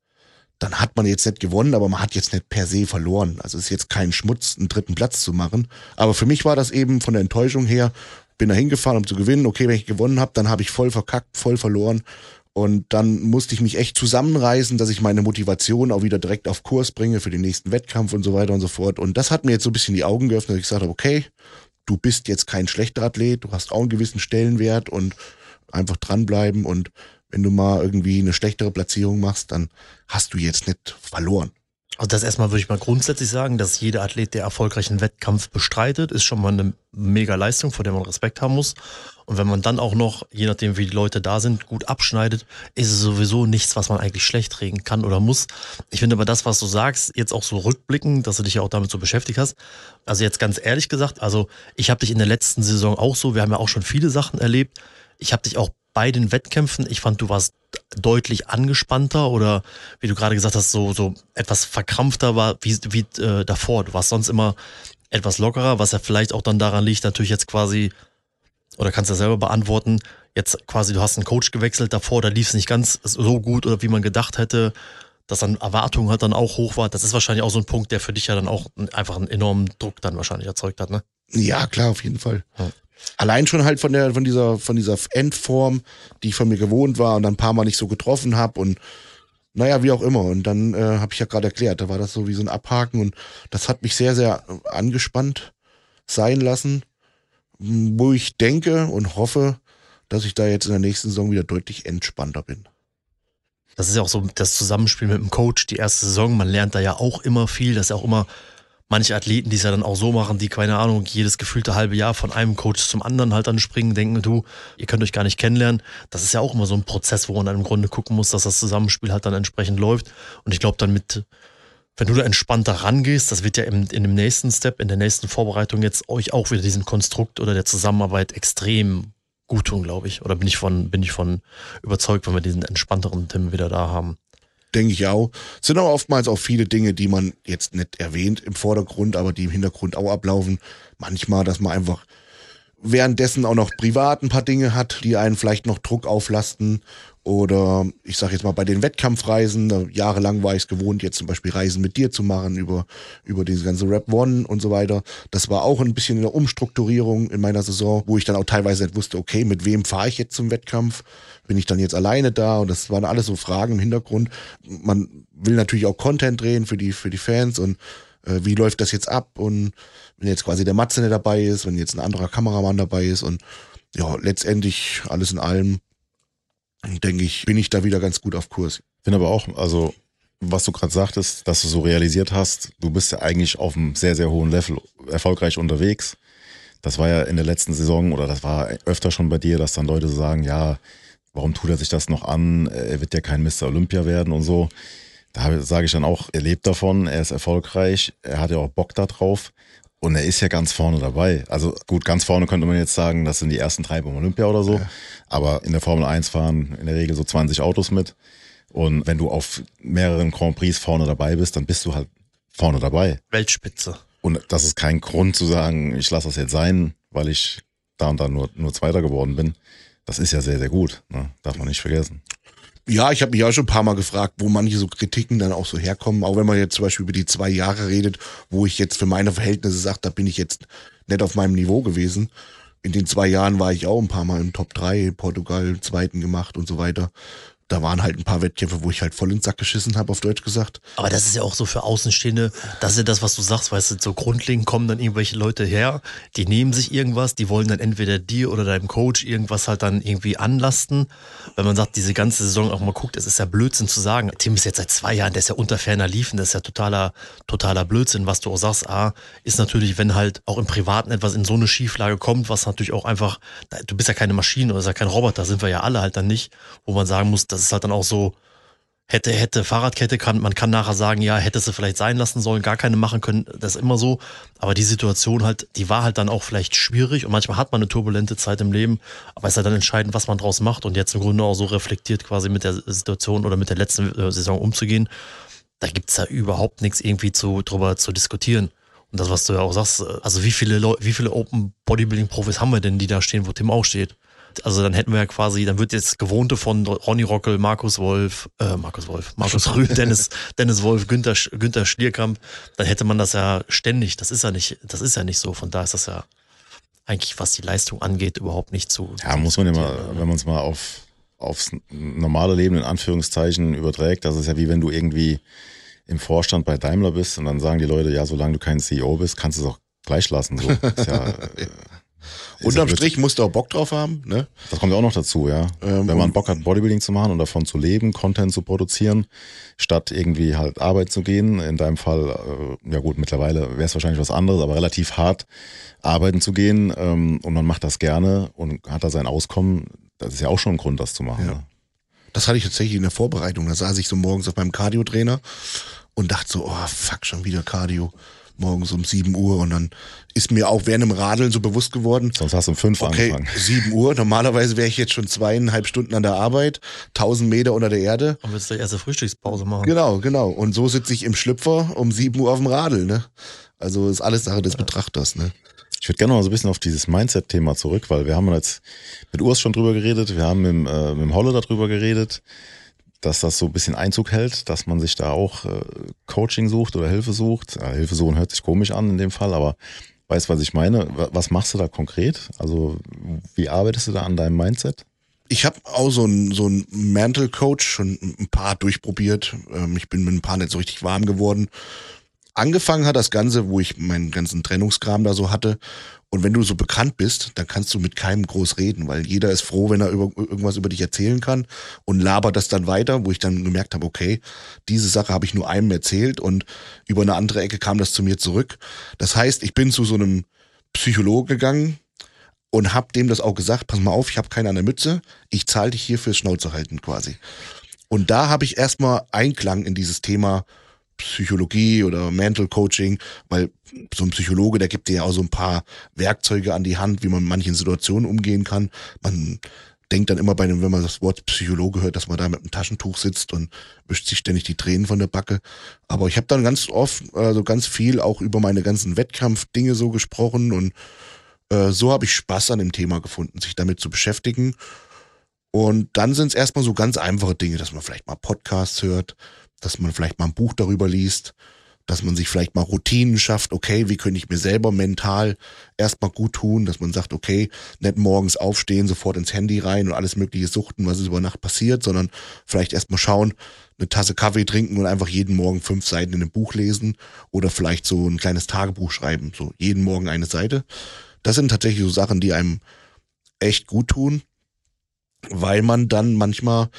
dann hat man jetzt nicht gewonnen, aber man hat jetzt nicht per se verloren. Also es ist jetzt kein Schmutz, einen dritten Platz zu machen. Aber für mich war das eben von der Enttäuschung her, bin da hingefahren, um zu gewinnen. Okay, wenn ich gewonnen habe, dann habe ich voll verkackt, voll verloren. Und dann musste ich mich echt zusammenreißen, dass ich meine Motivation auch wieder direkt auf Kurs bringe für den nächsten Wettkampf und so weiter und so fort. Und das hat mir jetzt so ein bisschen die Augen geöffnet, ich gesagt habe, okay, du bist jetzt kein schlechter Athlet, du hast auch einen gewissen Stellenwert und einfach dranbleiben und wenn du mal irgendwie eine schlechtere Platzierung machst, dann hast du jetzt nicht verloren. Also das erstmal würde ich mal grundsätzlich sagen, dass jeder Athlet, der erfolgreich einen Wettkampf bestreitet, ist schon mal eine mega Leistung, vor der man Respekt haben muss. Und wenn man dann auch noch, je nachdem wie die Leute da sind, gut abschneidet, ist es sowieso nichts, was man eigentlich schlecht reden kann oder muss. Ich finde aber das, was du sagst, jetzt auch so rückblicken, dass du dich ja auch damit so beschäftigt hast. Also jetzt ganz ehrlich gesagt, also ich habe dich in der letzten Saison auch so, wir haben ja auch schon viele Sachen erlebt. Ich habe dich auch bei den Wettkämpfen, ich fand, du warst deutlich angespannter oder wie du gerade gesagt hast, so, so etwas verkrampfter war wie, wie äh, davor. Du warst sonst immer etwas lockerer, was ja vielleicht auch dann daran liegt, natürlich jetzt quasi, oder kannst du ja selber beantworten, jetzt quasi, du hast einen Coach gewechselt davor, da lief es nicht ganz so gut oder wie man gedacht hätte, dass dann Erwartungen halt dann auch hoch war. Das ist wahrscheinlich auch so ein Punkt, der für dich ja dann auch einfach einen enormen Druck dann wahrscheinlich erzeugt hat, ne? Ja, klar, auf jeden Fall. Ja. Allein schon halt von der, von dieser, von dieser Endform, die ich von mir gewohnt war und dann ein paar Mal nicht so getroffen habe und naja, wie auch immer. Und dann äh, habe ich ja gerade erklärt, da war das so wie so ein Abhaken und das hat mich sehr, sehr angespannt sein lassen, wo ich denke und hoffe, dass ich da jetzt in der nächsten Saison wieder deutlich entspannter bin. Das ist ja auch so das Zusammenspiel mit dem Coach, die erste Saison. Man lernt da ja auch immer viel. Das ist ja auch immer manche Athleten, die es ja dann auch so machen, die, keine Ahnung, jedes gefühlte halbe Jahr von einem Coach zum anderen halt dann springen, denken, du, ihr könnt euch gar nicht kennenlernen. Das ist ja auch immer so ein Prozess, wo man dann im Grunde gucken muss, dass das Zusammenspiel halt dann entsprechend läuft. Und ich glaube dann mit, wenn du da entspannter rangehst, das wird ja im, in dem nächsten Step, in der nächsten Vorbereitung jetzt euch auch wieder diesen Konstrukt oder der Zusammenarbeit extrem gut tun, glaube ich. Oder bin ich von, bin ich von überzeugt, wenn wir diesen entspannteren Tim wieder da haben. Denke ich auch. Es sind aber oftmals auch viele Dinge, die man jetzt nicht erwähnt im Vordergrund, aber die im Hintergrund auch ablaufen. Manchmal, dass man einfach währenddessen auch noch privat ein paar Dinge hat, die einen vielleicht noch Druck auflasten. Oder ich sage jetzt mal bei den Wettkampfreisen, jahrelang war ich es gewohnt, jetzt zum Beispiel Reisen mit dir zu machen über, über diese ganze Rap One und so weiter. Das war auch ein bisschen eine Umstrukturierung in meiner Saison, wo ich dann auch teilweise nicht wusste, okay, mit wem fahre ich jetzt zum Wettkampf? Bin ich dann jetzt alleine da? Und das waren alles so Fragen im Hintergrund. Man will natürlich auch Content drehen für die, für die Fans und äh, wie läuft das jetzt ab? Und wenn jetzt quasi der Matze nicht dabei ist, wenn jetzt ein anderer Kameramann dabei ist und ja, letztendlich alles in allem, denke ich, bin ich da wieder ganz gut auf Kurs. finde aber auch, also was du gerade sagtest, dass du so realisiert hast, du bist ja eigentlich auf einem sehr, sehr hohen Level erfolgreich unterwegs. Das war ja in der letzten Saison oder das war öfter schon bei dir, dass dann Leute sagen, ja, warum tut er sich das noch an? Er wird ja kein Mr. Olympia werden und so. Da sage ich dann auch, er lebt davon, er ist erfolgreich, er hat ja auch Bock da drauf und er ist ja ganz vorne dabei. Also gut, ganz vorne könnte man jetzt sagen, das sind die ersten drei beim Olympia oder so. Ja. Aber in der Formel 1 fahren in der Regel so 20 Autos mit. Und wenn du auf mehreren Grand Prix vorne dabei bist, dann bist du halt vorne dabei. Weltspitze. Und das ist kein Grund zu sagen, ich lasse das jetzt sein, weil ich da und da nur, nur Zweiter geworden bin. Das ist ja sehr, sehr gut. Ne? Darf man nicht vergessen. Ja, ich habe mich auch schon ein paar Mal gefragt, wo manche so Kritiken dann auch so herkommen. Auch wenn man jetzt zum Beispiel über die zwei Jahre redet, wo ich jetzt für meine Verhältnisse sage, da bin ich jetzt nicht auf meinem Niveau gewesen. In den zwei Jahren war ich auch ein paar Mal im Top 3, Portugal zweiten gemacht und so weiter da waren halt ein paar Wettkämpfe, wo ich halt voll ins Sack geschissen habe, auf Deutsch gesagt. Aber das ist ja auch so für Außenstehende, das ist ja das, was du sagst, weißt du, so grundlegend kommen dann irgendwelche Leute her, die nehmen sich irgendwas, die wollen dann entweder dir oder deinem Coach irgendwas halt dann irgendwie anlasten. Wenn man sagt, diese ganze Saison auch mal guckt, es ist ja Blödsinn zu sagen. Tim ist jetzt seit zwei Jahren, der ist ja unter ferner Liefen, das ist ja totaler, totaler Blödsinn, was du auch sagst. A, ist natürlich, wenn halt auch im Privaten etwas in so eine Schieflage kommt, was natürlich auch einfach, du bist ja keine Maschine oder ja kein Roboter, sind wir ja alle halt dann nicht, wo man sagen muss, das ist halt dann auch so, hätte, hätte, Fahrradkette kann, man kann nachher sagen, ja, hätte sie vielleicht sein lassen sollen, gar keine machen können, das ist immer so. Aber die Situation halt, die war halt dann auch vielleicht schwierig und manchmal hat man eine turbulente Zeit im Leben, aber es ist halt dann entscheidend, was man draus macht und jetzt im Grunde auch so reflektiert quasi mit der Situation oder mit der letzten äh, Saison umzugehen. Da gibt's ja überhaupt nichts irgendwie zu, drüber zu diskutieren. Und das, was du ja auch sagst, äh, also wie viele Leute, wie viele Open Bodybuilding Profis haben wir denn, die da stehen, wo Tim auch steht? Also dann hätten wir ja quasi, dann wird jetzt Gewohnte von Ronny Rockel, Markus Wolf, äh, Markus Wolf, Markus Rühl, Dennis, Dennis Wolf, Günther, Günther Schlierkamp, dann hätte man das ja ständig. Das ist ja nicht, das ist ja nicht so. Von da ist das ja eigentlich, was die Leistung angeht, überhaupt nicht zu. Ja, muss man immer, wenn man es mal auf, aufs normale Leben in Anführungszeichen überträgt, das ist ja wie wenn du irgendwie im Vorstand bei Daimler bist und dann sagen die Leute, ja, solange du kein CEO bist, kannst du es auch gleich lassen. So. Ist ja, [LAUGHS] äh, Unterm Strich musst du auch Bock drauf haben, ne? Das kommt ja auch noch dazu, ja. Ähm, Wenn man Bock hat, Bodybuilding zu machen und davon zu leben, Content zu produzieren, statt irgendwie halt Arbeit zu gehen, in deinem Fall, äh, ja gut, mittlerweile wäre es wahrscheinlich was anderes, aber relativ hart arbeiten zu gehen ähm, und man macht das gerne und hat da sein Auskommen, das ist ja auch schon ein Grund, das zu machen. Ja. Ne? Das hatte ich tatsächlich in der Vorbereitung. Da saß ich so morgens auf meinem Cardio-Trainer und dachte so, oh fuck, schon wieder Cardio morgens um 7 Uhr und dann ist mir auch während dem Radeln so bewusst geworden. Sonst hast du um 5 okay, angefangen. [LAUGHS] 7 Uhr. Normalerweise wäre ich jetzt schon zweieinhalb Stunden an der Arbeit, 1000 Meter unter der Erde. Und willst du erste Frühstückspause machen. Genau, genau. Und so sitze ich im Schlüpfer um 7 Uhr auf dem Radl, ne? Also ist alles Sache des Betrachters, ne? Ich würde gerne noch so ein bisschen auf dieses Mindset-Thema zurück, weil wir haben jetzt mit Urs schon drüber geredet, wir haben mit, äh, mit dem Holle darüber geredet dass das so ein bisschen Einzug hält, dass man sich da auch äh, Coaching sucht oder Hilfe sucht. Ja, Hilfe suchen hört sich komisch an in dem Fall, aber weißt, was ich meine? Was machst du da konkret? Also wie arbeitest du da an deinem Mindset? Ich habe auch so ein so Mental Coach schon ein paar durchprobiert. Ähm, ich bin mit ein paar nicht so richtig warm geworden. Angefangen hat das Ganze, wo ich meinen ganzen Trennungskram da so hatte und wenn du so bekannt bist, dann kannst du mit keinem groß reden, weil jeder ist froh, wenn er über, irgendwas über dich erzählen kann und labert das dann weiter, wo ich dann gemerkt habe, okay, diese Sache habe ich nur einem erzählt und über eine andere Ecke kam das zu mir zurück. Das heißt, ich bin zu so einem Psychologe gegangen und habe dem das auch gesagt, pass mal auf, ich habe keine an der Mütze, ich zahle dich hier fürs Schnauze halten quasi. Und da habe ich erstmal Einklang in dieses Thema Psychologie oder Mental Coaching, weil so ein Psychologe, der gibt dir ja auch so ein paar Werkzeuge an die Hand, wie man mit manchen Situationen umgehen kann. Man denkt dann immer bei dem, wenn man das Wort Psychologe hört, dass man da mit einem Taschentuch sitzt und wischt sich ständig die Tränen von der Backe. Aber ich habe dann ganz oft, also ganz viel auch über meine ganzen Wettkampfdinge so gesprochen und äh, so habe ich Spaß an dem Thema gefunden, sich damit zu beschäftigen. Und dann sind es erstmal so ganz einfache Dinge, dass man vielleicht mal Podcasts hört, dass man vielleicht mal ein Buch darüber liest, dass man sich vielleicht mal Routinen schafft, okay, wie könnte ich mir selber mental erstmal gut tun, dass man sagt, okay, nicht morgens aufstehen, sofort ins Handy rein und alles mögliche suchten, was ist über Nacht passiert, sondern vielleicht erstmal schauen, eine Tasse Kaffee trinken und einfach jeden Morgen fünf Seiten in einem Buch lesen oder vielleicht so ein kleines Tagebuch schreiben, so jeden Morgen eine Seite. Das sind tatsächlich so Sachen, die einem echt gut tun weil man dann manchmal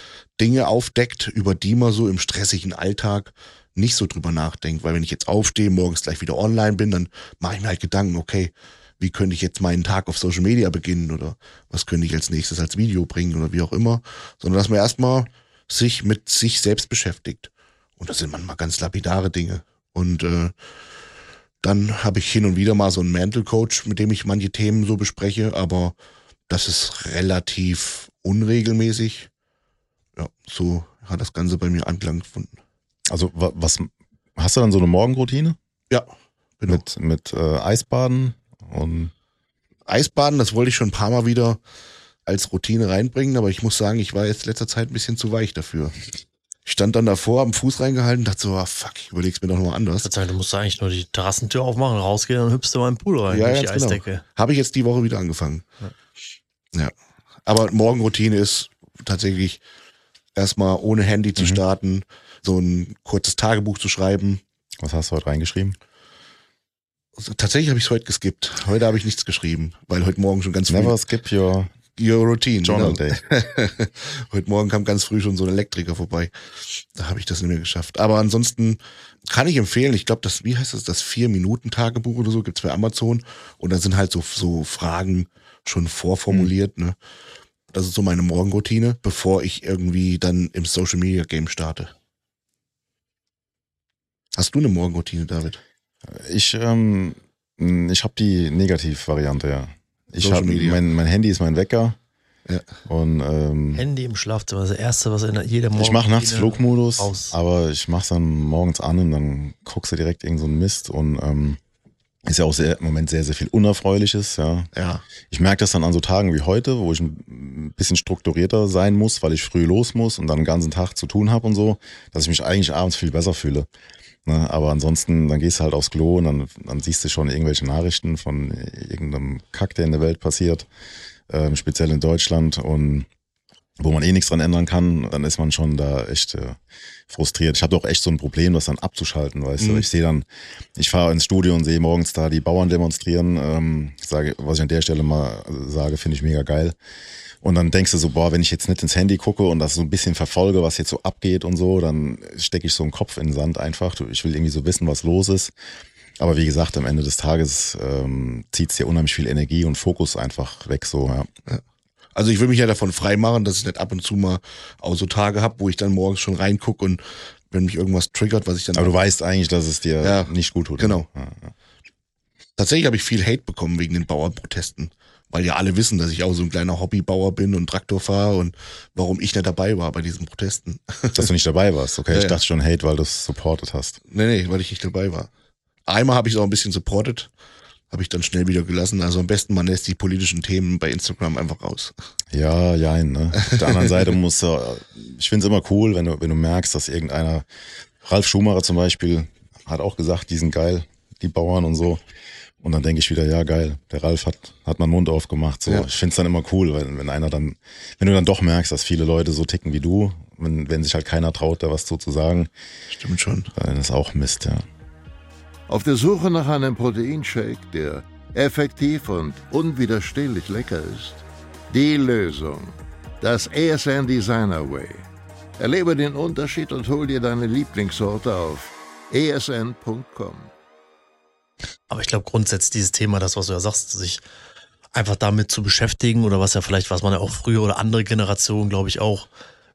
Dinge aufdeckt, über die man so im stressigen Alltag nicht so drüber nachdenkt. Weil wenn ich jetzt aufstehe, morgens gleich wieder online bin, dann mache ich mir halt Gedanken, okay, wie könnte ich jetzt meinen Tag auf Social Media beginnen oder was könnte ich als nächstes als Video bringen oder wie auch immer. Sondern dass man erstmal sich mit sich selbst beschäftigt. Und das sind manchmal ganz lapidare Dinge. Und äh, dann habe ich hin und wieder mal so einen Mental Coach, mit dem ich manche Themen so bespreche, aber das ist relativ unregelmäßig. Ja, so hat das Ganze bei mir Anklang gefunden. Also was hast du dann so eine Morgenroutine? Ja, genau. Mit, mit äh, Eisbaden und Eisbaden, das wollte ich schon ein paar Mal wieder als Routine reinbringen, aber ich muss sagen, ich war jetzt letzter Zeit ein bisschen zu weich dafür. Ich stand dann davor, am Fuß reingehalten, dachte so, ah, fuck, ich überleg's mir doch noch mal anders. Du musst eigentlich nur die Terrassentür aufmachen, rausgehen, dann hüpfst du mal im Pool rein, Ja, durch die genau. Eisdecke. Habe ich jetzt die Woche wieder angefangen. Ja. Aber Morgenroutine ist tatsächlich erstmal ohne Handy zu starten, so ein kurzes Tagebuch zu schreiben. Was hast du heute reingeschrieben? Also, tatsächlich habe ich es heute geskippt. Heute habe ich nichts geschrieben, weil heute Morgen schon ganz früh Never skip your Your Routine. Journal genau. Day. [LAUGHS] heute Morgen kam ganz früh schon so ein Elektriker vorbei. Da habe ich das nicht mehr geschafft. Aber ansonsten kann ich empfehlen, ich glaube, das, wie heißt das, das Vier-Minuten-Tagebuch oder so, gibt's bei Amazon. Und da sind halt so, so Fragen schon vorformuliert, ne? Das ist so meine Morgenroutine, bevor ich irgendwie dann im Social Media Game starte. Hast du eine Morgenroutine, David? Ich, ähm, ich habe die Negativ-Variante, ja. Ich habe Media. mein, mein Handy ist mein Wecker Ja. und ähm, Handy im Schlafzimmer, das Erste, was in jeder Morgen. ich mache nachts Flugmodus, aus. aber ich mache dann morgens an und dann guckst du direkt irgend so einen Mist und ähm, ist ja auch sehr, im Moment sehr, sehr viel Unerfreuliches, ja. Ja. Ich merke das dann an so Tagen wie heute, wo ich ein bisschen strukturierter sein muss, weil ich früh los muss und dann den ganzen Tag zu tun habe und so, dass ich mich eigentlich abends viel besser fühle. Ne? Aber ansonsten, dann gehst du halt aufs Klo und dann, dann siehst du schon irgendwelche Nachrichten von irgendeinem Kack, der in der Welt passiert, ähm, speziell in Deutschland und wo man eh nichts dran ändern kann, dann ist man schon da echt äh, frustriert. Ich habe doch echt so ein Problem, das dann abzuschalten, weißt du. Mhm. Ich sehe dann, ich fahre ins Studio und sehe morgens da die Bauern demonstrieren. Ähm, sage, was ich an der Stelle mal sage, finde ich mega geil. Und dann denkst du so, boah, wenn ich jetzt nicht ins Handy gucke und das so ein bisschen verfolge, was jetzt so abgeht und so, dann stecke ich so einen Kopf in den Sand einfach. Ich will irgendwie so wissen, was los ist. Aber wie gesagt, am Ende des Tages ähm, zieht es dir unheimlich viel Energie und Fokus einfach weg, so, ja. Also ich will mich ja davon freimachen, dass ich nicht ab und zu mal auch so Tage habe, wo ich dann morgens schon reingucke und wenn mich irgendwas triggert, was ich dann Aber du weißt eigentlich, dass es dir Ja, nicht gut tut. genau. Ja, ja. Tatsächlich habe ich viel Hate bekommen wegen den Bauernprotesten, weil ja alle wissen, dass ich auch so ein kleiner Hobbybauer bin und Traktor fahre und warum ich nicht dabei war bei diesen Protesten. [LAUGHS] Dass du nicht dabei warst. Okay, ich dachte schon Hate, weil du es supported hast. nee, nee, weil ich nicht dabei war. Einmal habe ich es auch ein bisschen supported, habe ich dann schnell wieder gelassen. Also am besten man lässt die politischen Themen bei Instagram einfach raus. Ja, jein, ne? Auf der anderen Seite muss er, ich finde es immer cool, wenn du, wenn du merkst, dass irgendeiner, Ralf Schumacher zum Beispiel, hat auch gesagt, die sind geil, die Bauern und so. Und dann denke ich wieder, ja, geil, der Ralf hat, hat mal den Mund aufgemacht. So. Ja. Ich finde es dann immer cool, weil wenn einer dann, wenn du dann doch merkst, dass viele Leute so ticken wie du, wenn, wenn sich halt keiner traut, da was zu, zu sagen, Stimmt schon. dann ist auch Mist, ja. Auf der Suche nach einem Proteinshake, der effektiv und unwiderstehlich lecker ist? Die Lösung. Das ESN Designer Way. Erlebe den Unterschied und hol dir deine Lieblingssorte auf esn.com. Aber ich glaube grundsätzlich dieses Thema, das, was du ja sagst, sich einfach damit zu beschäftigen oder was ja vielleicht, was man ja auch früher oder andere Generationen, glaube ich, auch,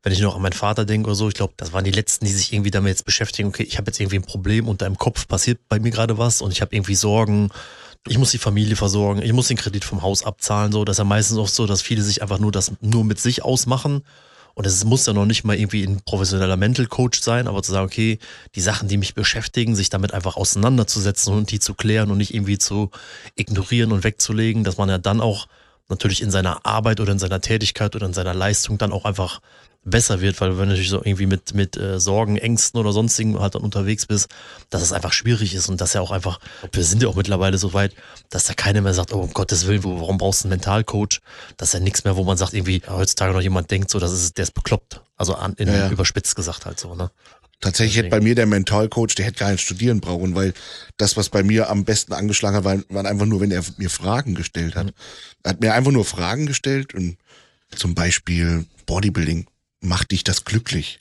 wenn ich noch an meinen Vater denke oder so, ich glaube, das waren die letzten, die sich irgendwie damit jetzt beschäftigen, okay, ich habe jetzt irgendwie ein Problem und da im Kopf passiert bei mir gerade was und ich habe irgendwie Sorgen, ich muss die Familie versorgen, ich muss den Kredit vom Haus abzahlen, so, das ist ja meistens auch so, dass viele sich einfach nur das nur mit sich ausmachen. Und es muss ja noch nicht mal irgendwie ein professioneller Mental Coach sein, aber zu sagen, okay, die Sachen, die mich beschäftigen, sich damit einfach auseinanderzusetzen und die zu klären und nicht irgendwie zu ignorieren und wegzulegen, dass man ja dann auch natürlich in seiner Arbeit oder in seiner Tätigkeit oder in seiner Leistung dann auch einfach besser wird, weil wenn du natürlich so irgendwie mit, mit äh, Sorgen, Ängsten oder sonstigen halt dann unterwegs bist, dass es einfach schwierig ist und dass ja auch einfach, wir sind ja auch mittlerweile so weit, dass da keiner mehr sagt, oh um Gottes Willen, warum brauchst du einen Mentalcoach? Das ist ja nichts mehr, wo man sagt, irgendwie heutzutage noch jemand denkt, so, das ist, der ist bekloppt. Also an, in, Ja, überspitzt gesagt halt so, ne? Tatsächlich hätte bei mir der Mentalcoach, der hätte gar nicht studieren brauchen, weil das, was bei mir am besten angeschlagen hat, waren, waren einfach nur, wenn er mir Fragen gestellt hat. Er hat mir einfach nur Fragen gestellt und zum Beispiel Bodybuilding, macht dich das glücklich?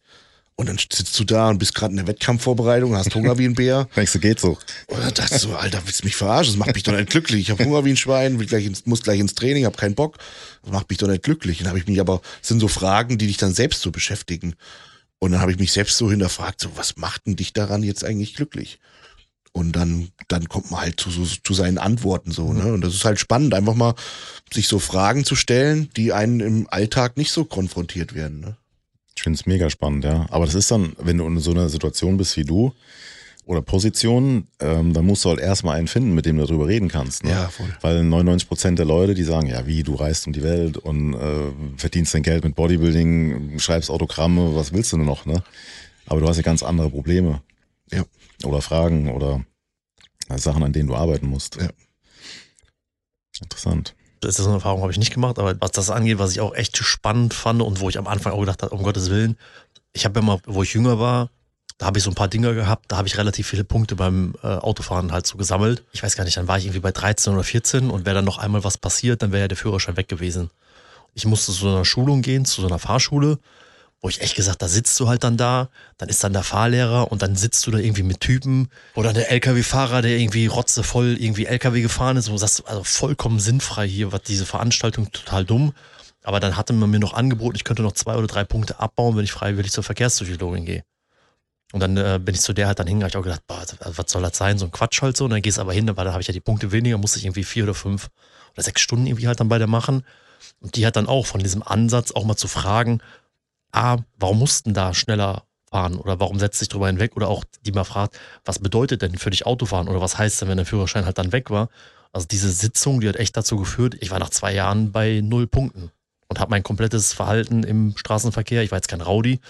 Und dann sitzt du da und bist gerade in der Wettkampfvorbereitung, hast Hunger wie ein Bär. [LAUGHS] Denkst du, geht so? Und dann dachte ich so, Alter, willst du mich verarschen? Das macht mich doch nicht glücklich. Ich habe Hunger wie ein Schwein, will gleich ins, muss gleich ins Training, habe keinen Bock. Das macht mich doch nicht glücklich. Dann habe ich mich aber, das sind so Fragen, die dich dann selbst so beschäftigen. Und dann habe ich mich selbst so hinterfragt, so, was macht denn dich daran jetzt eigentlich glücklich? Und dann, dann kommt man halt zu, so, zu seinen Antworten so, ne? Und das ist halt spannend, einfach mal sich so Fragen zu stellen, die einen im Alltag nicht so konfrontiert werden, ne? Ich finde es mega spannend, ja. Aber das ist dann, wenn du in so einer Situation bist wie du, oder Positionen, ähm, dann musst du halt erstmal einen finden, mit dem du darüber reden kannst. Ne? Ja, voll. Weil 99 Prozent der Leute, die sagen, ja, wie, du reist um die Welt und äh, verdienst dein Geld mit Bodybuilding, schreibst Autogramme, was willst du denn noch, ne? Aber du hast ja ganz andere Probleme. Ja. Oder Fragen oder äh, Sachen, an denen du arbeiten musst. Ja. Interessant. Das ist eine Erfahrung, habe ich nicht gemacht, aber was das angeht, was ich auch echt spannend fand und wo ich am Anfang auch gedacht habe, um Gottes Willen, ich habe ja mal, wo ich jünger war, da habe ich so ein paar Dinge gehabt, da habe ich relativ viele Punkte beim äh, Autofahren halt so gesammelt. Ich weiß gar nicht, dann war ich irgendwie bei 13 oder 14 und wäre dann noch einmal was passiert, dann wäre ja der Führerschein weg gewesen. Ich musste zu so einer Schulung gehen, zu so einer Fahrschule, wo ich echt gesagt, da sitzt du halt dann da, dann ist dann der Fahrlehrer und dann sitzt du da irgendwie mit Typen oder der LKW-Fahrer, der irgendwie rotzevoll irgendwie LKW gefahren ist, wo du sagst, also vollkommen sinnfrei hier, was diese Veranstaltung total dumm. Aber dann hatte man mir noch angeboten, ich könnte noch zwei oder drei Punkte abbauen, wenn ich freiwillig zur Verkehrspsychologin gehe. Und dann äh, bin ich zu der halt dann hingegangen, ich auch gedacht, boah, was soll das sein, so ein Quatsch halt so. Und dann gehst du aber hin, weil dann habe ich ja die Punkte weniger, musste ich irgendwie vier oder fünf oder sechs Stunden irgendwie halt dann bei der machen. Und die hat dann auch von diesem Ansatz auch mal zu fragen, ah, warum mussten da schneller fahren oder warum setzt sich drüber hinweg oder auch die mal fragt, was bedeutet denn für dich Autofahren oder was heißt denn, wenn der Führerschein halt dann weg war? Also diese Sitzung, die hat echt dazu geführt, ich war nach zwei Jahren bei null Punkten und habe mein komplettes Verhalten im Straßenverkehr, ich war jetzt kein Rowdy,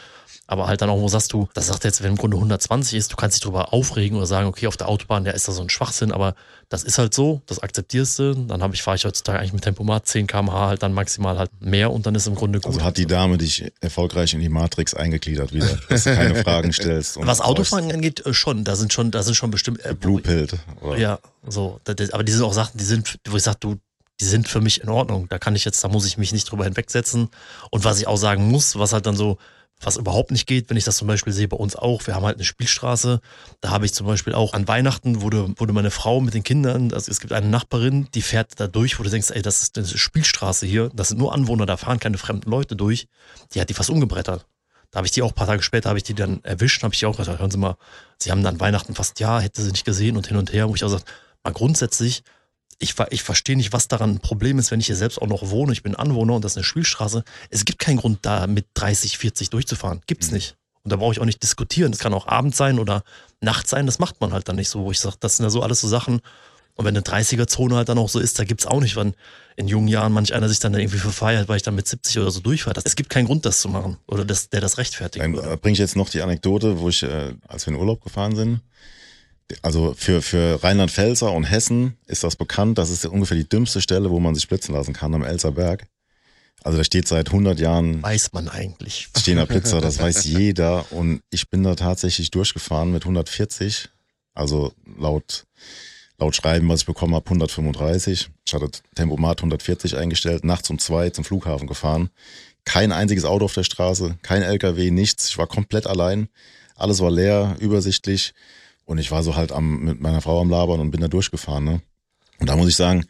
aber halt dann auch, wo sagst du, das sagt jetzt, wenn im Grunde 120 ist, du kannst dich drüber aufregen oder sagen, okay, auf der Autobahn, ja, ist da so ein Schwachsinn, aber das ist halt so, das akzeptierst du. Dann habe ich, fahre ich heutzutage eigentlich mit Tempomat 10 km/h halt dann maximal halt mehr und dann ist im Grunde gut. Also hat die Dame dich erfolgreich in die Matrix eingegliedert wieder, dass du keine [LAUGHS] Fragen stellst. und Was Autofahren angeht, äh, schon, da sind schon, da sind schon bestimmt. Äh, Blue Pilled. Oder? Ja, so. Aber die sind auch Sachen, die sind, wo ich sage, du, die sind für mich in Ordnung. Da kann ich jetzt, da muss ich mich nicht drüber hinwegsetzen. Und was ich auch sagen muss, was halt dann so, was überhaupt nicht geht, wenn ich das zum Beispiel sehe bei uns auch, wir haben halt eine Spielstraße, da habe ich zum Beispiel auch an Weihnachten wurde, wurde meine Frau mit den Kindern, also es gibt eine Nachbarin, die fährt da durch, wo du denkst, ey, das ist eine Spielstraße hier, das sind nur Anwohner, da fahren keine fremden Leute durch, die hat die fast umgebrettert. Da habe ich die auch ein paar Tage später, habe ich die dann erwischt, habe ich die auch gesagt, hören Sie mal, Sie haben dann Weihnachten fast, ja, hätte sie nicht gesehen und hin und her, wo ich auch gesagt, mal grundsätzlich, ich, ich verstehe nicht, was daran ein Problem ist, wenn ich hier selbst auch noch wohne, ich bin Anwohner und das ist eine Spielstraße. Es gibt keinen Grund, da mit 30, 40 durchzufahren. Gibt's nicht. Und da brauche ich auch nicht diskutieren. Das kann auch Abend sein oder Nacht sein, das macht man halt dann nicht so, wo ich sage, das sind ja so alles so Sachen. Und wenn eine 30er-Zone halt dann auch so ist, da gibt's auch nicht, wann in jungen Jahren manch einer sich dann irgendwie verfeiert, weil ich dann mit 70 oder so durchfahre. Es gibt keinen Grund, das zu machen. Oder das, der das rechtfertigt. Dann bringe ich jetzt noch die Anekdote, wo ich, äh, als wir in Urlaub gefahren sind, also für, für Rheinland-Pfälzer und Hessen ist das bekannt, das ist ungefähr die dümmste Stelle, wo man sich blitzen lassen kann, am Elser Berg. Also da steht seit 100 Jahren Weiß man eigentlich. stehender [LAUGHS] Blitzer, das weiß jeder. Und ich bin da tatsächlich durchgefahren mit 140, also laut, laut Schreiben, was ich bekommen habe, 135. Ich hatte Tempomat 140 eingestellt, nachts um zwei zum Flughafen gefahren. Kein einziges Auto auf der Straße, kein LKW, nichts. Ich war komplett allein. Alles war leer, übersichtlich. Und ich war so halt am, mit meiner Frau am Labern und bin da durchgefahren. Ne? Und da muss ich sagen,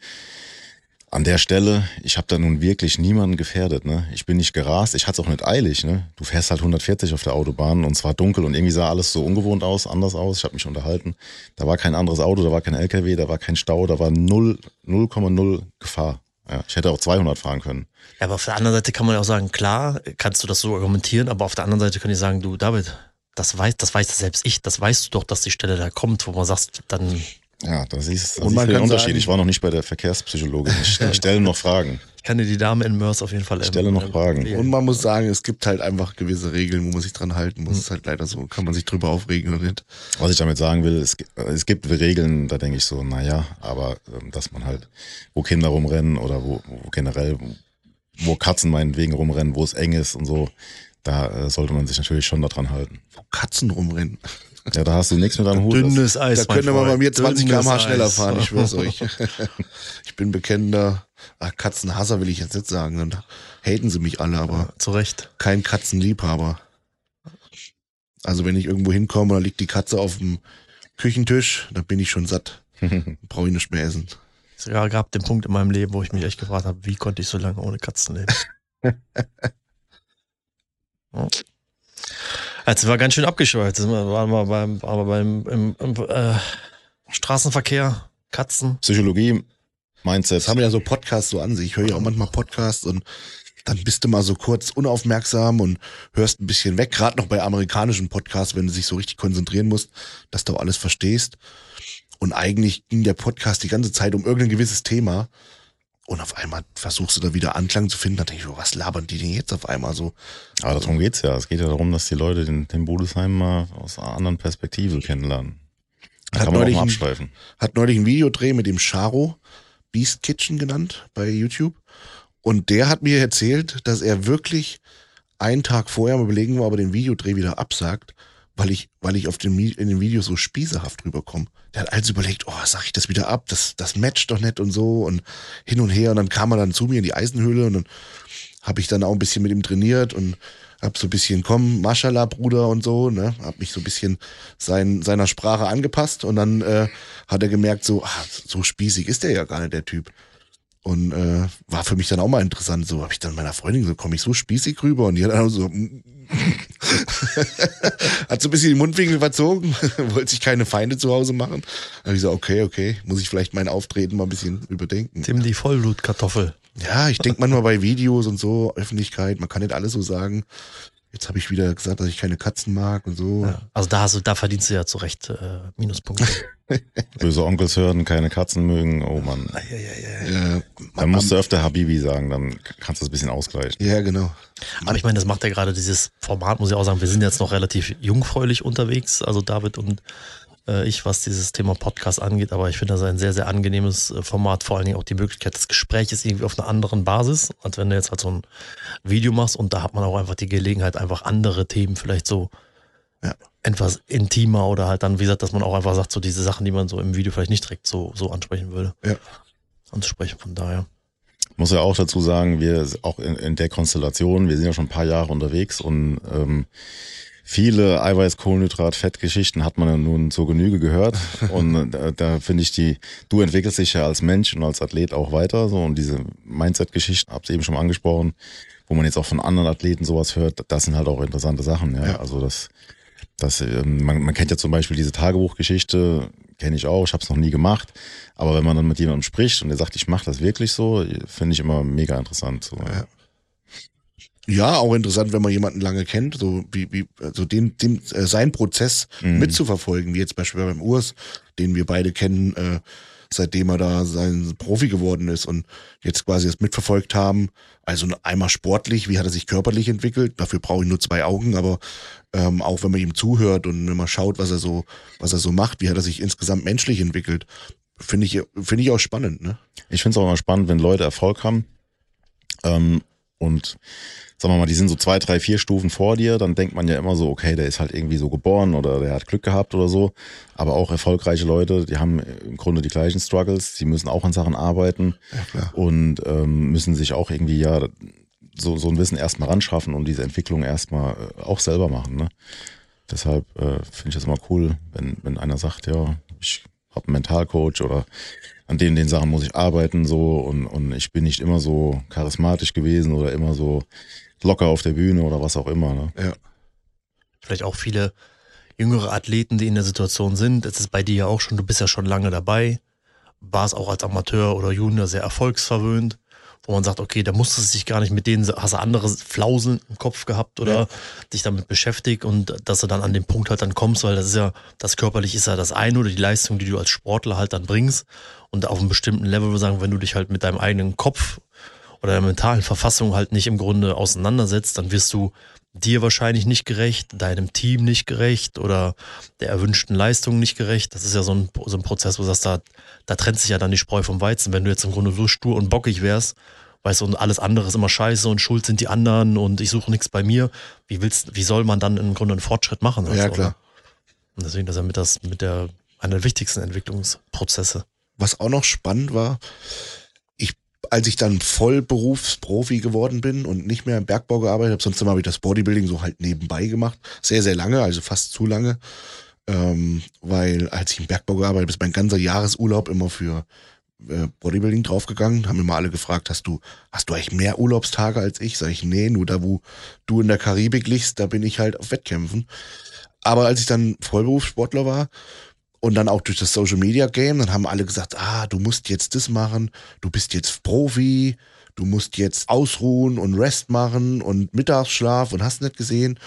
an der Stelle, ich habe da nun wirklich niemanden gefährdet. Ne? Ich bin nicht gerast, ich hatte es auch nicht eilig. Ne? Du fährst halt 140 auf der Autobahn und es war dunkel und irgendwie sah alles so ungewohnt aus, anders aus. Ich habe mich unterhalten. Da war kein anderes Auto, da war kein LKW, da war kein Stau, da war null- 0,0 Gefahr. Ja, ich hätte auch 200 fahren können. Ja, aber auf der anderen Seite kann man ja auch sagen, klar, kannst du das so argumentieren, aber auf der anderen Seite kann ich sagen, du, David, das weiß, das weiß selbst ich, das weißt du doch, dass die Stelle da kommt, wo man sagt, dann, Ja, das ist, das Und ist man der kann Unterschied. sagen- ich war noch nicht bei der Verkehrspsychologin. Ich, [LAUGHS] stelle noch Fragen. ich kann dir die Dame in Mörs auf jeden Fall Ich stelle noch ähm, Fragen. Und man muss sagen, es gibt halt einfach gewisse Regeln, wo man sich dran halten muss. Ist halt leider so. Kann man sich drüber aufregen oder nicht. Was ich damit sagen will, es, es gibt Regeln, da denke ich so, naja, aber ähm, dass man halt, wo Kinder rumrennen oder wo, wo generell, wo Katzen meinetwegen rumrennen, wo es eng ist und so, da äh, sollte man sich natürlich schon daran halten. Wo Katzen rumrennen. [LAUGHS] Ja, da hast du nichts mit am Hut. Dünnes Eis. Da könnte man bei mir 20 Dünnes km/h schneller fahren, ich schwör's euch. [LAUGHS] Ich bin bekennender ach, Katzenhasser, will ich jetzt nicht sagen. Dann haten sie mich alle, aber Zu Recht. kein Katzenliebhaber. Also wenn ich irgendwo hinkomme, da liegt die Katze auf dem Küchentisch, dann bin ich schon satt. [LAUGHS] Brauche ich nicht mehr essen. Es gab den Punkt in meinem Leben, wo ich mich echt gefragt habe, wie konnte ich so lange ohne Katzen leben? Ja. Jetzt war ganz schön abgeschweift. Waren wir beim, aber beim im, im, äh, Straßenverkehr, Katzen. Psychologie, Mindset. Das haben ja so Podcasts so an sich. Ich höre ja auch manchmal Podcasts und dann bist du mal so kurz unaufmerksam und hörst ein bisschen weg, gerade noch bei amerikanischen Podcasts, wenn du dich so richtig konzentrieren musst, dass du auch alles verstehst. Und eigentlich ging der Podcast die ganze Zeit um irgendein gewisses Thema. Und auf einmal versuchst du da wieder Anklang zu finden. Da denke ich, oh, was labern die denn jetzt auf einmal so? Aber darum geht's ja. Es geht ja darum, dass die Leute den, den Budesheim mal aus einer anderen Perspektive kennenlernen. Da Hat kann man auch mal ein- abschweifen. Hat neulich ein Videodreh mit dem Charo, Beast Kitchen genannt, bei YouTube. Und der hat mir erzählt, dass er wirklich einen Tag vorher mal überlegen war, aber den Videodreh wieder absagt, weil ich, weil ich auf dem, Mi- in dem Video so spießerhaft rüberkomme. Der hat also überlegt, oh, sag ich das wieder ab, das, das matcht doch nicht und so und hin und her. Und dann kam er dann zu mir in die Eisenhöhle und dann habe ich dann auch ein bisschen mit ihm trainiert und hab so ein bisschen, komm, Maschallah, Bruder und so, ne, hab mich so ein bisschen sein, seiner Sprache angepasst und dann äh, hat er gemerkt, so, ah, so spießig ist der ja gar nicht, der Typ. Und äh, war für mich dann auch mal interessant. So habe ich dann meiner Freundin so, komme ich so spießig rüber und die hat dann so, mm. [LAUGHS] hat so ein bisschen die Mundwinkel verzogen, [LAUGHS] wollte sich keine Feinde zu Hause machen. Dann hab ich so, okay, okay, muss ich vielleicht mein Auftreten mal ein bisschen überdenken. Tim die Vollblutkartoffel. Ja, ich denke manchmal bei Videos und so, Öffentlichkeit, man kann nicht alles so sagen. Jetzt habe ich wieder gesagt, dass ich keine Katzen mag und so. Ja. Also da hast du, da verdienst du ja zu Recht äh, Minuspunkte. [LAUGHS] Böse Onkels hören, keine Katzen mögen. Oh Mann. Äh, Dann musst du öfter Habibi sagen, dann kannst du das ein bisschen ausgleichen. ja, genau. Aber ich meine, das macht ja gerade dieses Format, muss ich auch sagen, wir sind jetzt noch relativ jungfräulich unterwegs, also David und äh, ich, was dieses Thema Podcast angeht, aber ich finde das ein sehr, sehr angenehmes äh, Format, vor allen Dingen auch die Möglichkeit des Gesprächs irgendwie auf einer anderen Basis, als wenn du jetzt halt so ein Video machst und da hat man auch einfach die Gelegenheit, einfach andere Themen vielleicht so Ja. etwas intimer oder halt dann, wie gesagt, dass man auch einfach sagt, so diese Sachen, die man so im Video vielleicht nicht direkt so, so ansprechen würde. Ja. Anzusprechen, von daher. Muss ja auch dazu sagen, wir auch in, in der Konstellation, wir sind ja schon ein paar Jahre unterwegs und ähm, viele Eiweiß, Kohlenhydrat, Fettgeschichten hat man ja nun zur Genüge gehört. [LAUGHS] Und da, da finde ich die, du entwickelst dich ja als Mensch und als Athlet auch weiter. So und diese Mindset-Geschichten, hab's eben schon mal angesprochen, wo man jetzt auch von anderen Athleten sowas hört, das sind halt auch interessante Sachen. Ja, Ja. also das, das, ähm, man, man kennt ja zum Beispiel diese Tagebuchgeschichte, kenne ich auch, ich habe es noch nie gemacht. Aber wenn man dann mit jemandem spricht und der sagt, ich mache das wirklich so, finde ich immer mega interessant. So, ja. Ja, auch interessant, wenn man jemanden lange kennt, so wie, wie so den, dem, äh, sein Prozess Mhm. mitzuverfolgen, wie jetzt beispielsweise beim Urs, den wir beide kennen, äh, seitdem er da sein Profi geworden ist und jetzt quasi das mitverfolgt haben. Also einmal sportlich, wie hat er sich körperlich entwickelt? Dafür brauche ich nur zwei Augen, aber ähm, auch wenn man ihm zuhört und wenn man schaut, was er so, was er so macht, wie hat er sich insgesamt menschlich entwickelt, finde ich, finde ich auch spannend, ne? Ich finde es auch immer spannend, wenn Leute Erfolg haben ähm, und sagen wir mal, die sind so zwei, drei, vier Stufen vor dir, dann denkt man ja immer so, okay, der ist halt irgendwie so geboren oder der hat Glück gehabt oder so. Aber auch erfolgreiche Leute, die haben im Grunde die gleichen Struggles, die müssen auch an Sachen arbeiten Ja, und ähm, müssen sich auch irgendwie ja so, so ein Wissen erstmal ranschaffen und diese Entwicklung erstmal äh, auch selber machen. Ne? Deshalb äh, finde ich das immer cool, wenn, wenn einer sagt, ja, ich habe einen Mentalcoach oder an den, den Sachen muss ich arbeiten so und, und ich bin nicht immer so charismatisch gewesen oder immer so locker auf der Bühne oder was auch immer. Ne? Ja. vielleicht auch viele jüngere Athleten, die in der Situation sind. Es ist bei dir ja auch schon, du bist ja schon lange dabei, warst auch als Amateur oder Junior sehr erfolgsverwöhnt, wo man sagt, okay, da musstest du dich gar nicht mit denen, hast du andere Flauseln im Kopf gehabt oder Ja. dich damit beschäftigt und dass du dann an den Punkt halt dann kommst, weil das ist ja, das körperlich ist ja das eine oder die Leistung, die du als Sportler halt dann bringst und auf einem bestimmten Level, würde ich sagen, wenn du dich halt mit deinem eigenen Kopf oder der mentalen Verfassung halt nicht im Grunde auseinandersetzt, dann wirst du dir wahrscheinlich nicht gerecht, deinem Team nicht gerecht oder der erwünschten Leistung nicht gerecht. Das ist ja so ein, so ein Prozess, wo du sagst, da, da trennt sich ja dann die Spreu vom Weizen. Wenn du jetzt im Grunde so stur und bockig wärst, weißt du, und alles andere ist immer scheiße und schuld sind die anderen und ich suche nichts bei mir, wie willst, wie soll man dann im Grunde einen Fortschritt machen? Ja, Also, klar. oder? Und deswegen, das ist ja mit, das, mit der, einer der wichtigsten Entwicklungsprozesse. Was auch noch spannend war, als ich dann Vollberufsprofi geworden bin und nicht mehr im Bergbau gearbeitet habe, sonst habe ich das Bodybuilding so halt nebenbei gemacht. Sehr, sehr lange, also fast zu lange. Ähm, weil als ich im Bergbau gearbeitet habe, ist mein ganzer Jahresurlaub immer für äh, Bodybuilding draufgegangen. Haben immer alle gefragt, hast du, hast du eigentlich mehr Urlaubstage als ich? Sag ich, nee, nur da, wo du in der Karibik liegst, da bin ich halt auf Wettkämpfen. Aber als ich dann Vollberufssportler war, und dann auch durch das Social Media Game, dann haben alle gesagt, ah, du musst jetzt das machen, du bist jetzt Profi, du musst jetzt ausruhen und Rest machen und Mittagsschlaf und hast nicht gesehen.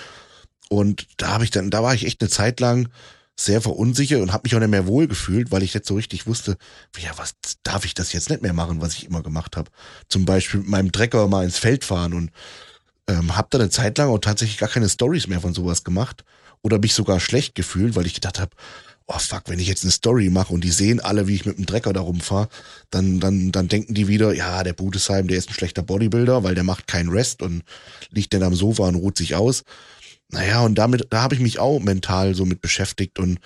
Und da habe ich dann, da war ich echt eine Zeit lang sehr verunsichert und habe mich auch nicht mehr wohlgefühlt, weil ich nicht so richtig wusste, ja, was darf ich das jetzt nicht mehr machen, was ich immer gemacht habe. Zum Beispiel mit meinem Trecker mal ins Feld fahren und ähm, habe da eine Zeit lang auch tatsächlich gar keine Stories mehr von sowas gemacht oder mich sogar schlecht gefühlt, weil ich gedacht habe, oh fuck, wenn ich jetzt eine Story mache und die sehen alle, wie ich mit dem Trecker da rumfahre, dann, dann, dann denken die wieder, ja, der Budesheim, der ist ein schlechter Bodybuilder, weil der macht keinen Rest und liegt dann am Sofa und ruht sich aus. Naja, und damit, da habe ich mich auch mental so mit beschäftigt und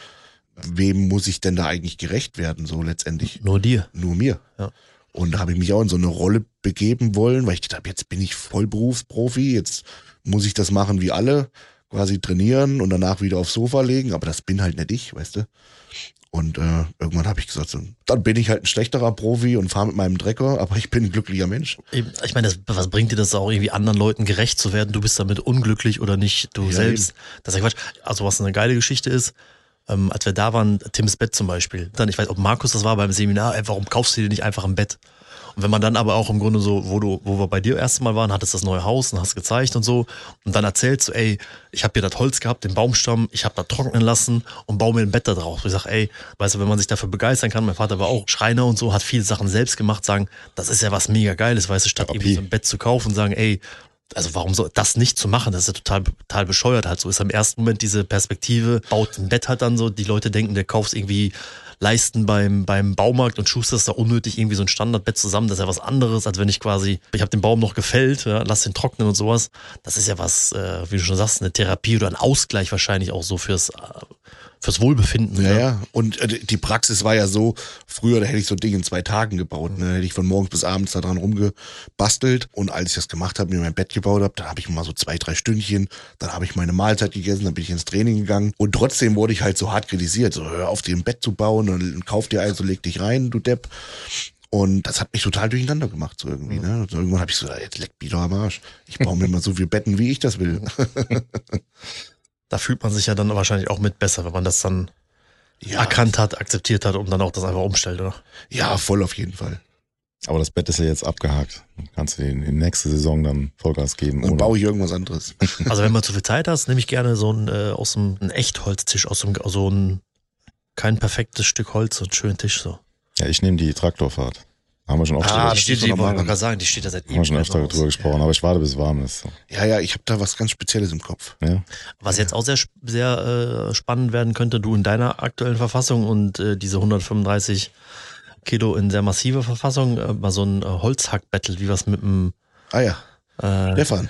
wem muss ich denn da eigentlich gerecht werden, so letztendlich? Nur dir. Nur mir. Ja. Und da habe ich mich auch in so eine Rolle begeben wollen, weil ich gedacht habe, jetzt bin ich Vollberufsprofi, jetzt muss ich das machen wie alle, quasi trainieren und danach wieder aufs Sofa legen, aber das bin halt nicht ich, weißt du? Und äh, irgendwann habe ich gesagt, so, dann bin ich halt ein schlechterer Profi und fahre mit meinem Drecker, aber ich bin ein glücklicher Mensch. Eben, Ich meine, das, was bringt dir das auch irgendwie anderen Leuten gerecht zu werden? Du bist damit unglücklich oder nicht, du Ja, selbst. Das ist ja Quatsch. Also was eine geile Geschichte ist, ähm, als wir da waren, Tims Bett zum Beispiel. Dann, ich weiß, ob Markus das war beim Seminar, ey, warum kaufst du dir nicht einfach ein Bett? Wenn man dann aber auch im Grunde so, wo du, wo wir bei dir erst Mal waren, hattest das neue Haus und hast gezeigt und so. Und dann erzählst du, ey, ich habe hier das Holz gehabt, den Baumstamm, ich habe da trocknen lassen und baue mir ein Bett da drauf. Ich sag, ey, weißt du, wenn man sich dafür begeistern kann, mein Vater war auch Schreiner und so, hat viele Sachen selbst gemacht, sagen, das ist ja was mega Geiles, weißt du, statt irgendwie so ein Bett zu kaufen und sagen, ey, also warum soll das nicht zu machen? Das ist ja total, total bescheuert halt. So ist im ersten Moment diese Perspektive, baut ein Bett halt dann so, die Leute denken, der kauft irgendwie Leisten beim, beim Baumarkt und schusterst da unnötig irgendwie so ein Standardbett zusammen. Das ist ja was anderes, als wenn ich quasi, ich habe den Baum noch gefällt, ja, lass den trocknen und sowas. Das ist ja was, äh, wie du schon sagst, eine Therapie oder ein Ausgleich wahrscheinlich auch so fürs, äh, fürs Wohlbefinden. Ja, ne? ja. Und äh, die Praxis war ja so, früher, da hätte ich so ein Ding in zwei Tagen gebaut. Ne? Da hätte ich von morgens bis abends da dran rumgebastelt. Und als ich das gemacht habe, mir mein Bett gebaut habe, dann habe ich mal so zwei, drei Stündchen, dann habe ich meine Mahlzeit gegessen, dann bin ich ins Training gegangen. Und trotzdem wurde ich halt so hart kritisiert. So, hör auf, dir ein Bett zu bauen und kauf dir eins und leg dich rein, du Depp. Und das hat mich total durcheinander gemacht, so irgendwie. Ne? Und irgendwann habe ich so, jetzt leck mich doch am Arsch. Ich baue mir mal so viel Betten, wie ich das will. [LAUGHS] [LAUGHS] Da fühlt man sich ja dann wahrscheinlich auch mit besser, wenn man das dann Ja, erkannt hat, akzeptiert hat und dann auch das einfach umstellt, oder? ja, voll auf jeden Fall. Aber das Bett ist ja jetzt abgehakt. Kannst du in die nächste Saison dann Vollgas geben. Dann baue ich irgendwas anderes. [LAUGHS] Also wenn man zu viel Zeit hast, nehme ich gerne so einen äh, aus dem einen Echtholztisch, aus dem so ein kein perfektes Stück Holz, so einen schönen Tisch so. Ja, ich nehme die Traktorfahrt. Haben wir schon oft, Ah, steht wir die, wollte gerade sagen, die steht da seit haben wir schon öfter aus. drüber gesprochen, aber ich warte, bis es warm ist. Ja, ja, ich habe da was ganz Spezielles im Kopf. Ja? Was jetzt auch sehr, sehr äh, spannend werden könnte, du in deiner aktuellen Verfassung und äh, diese 135 Kilo in sehr massiver Verfassung, äh, mal so ein äh, Holzhack-Battle, wie was mit dem Ah ja, äh, Stefan.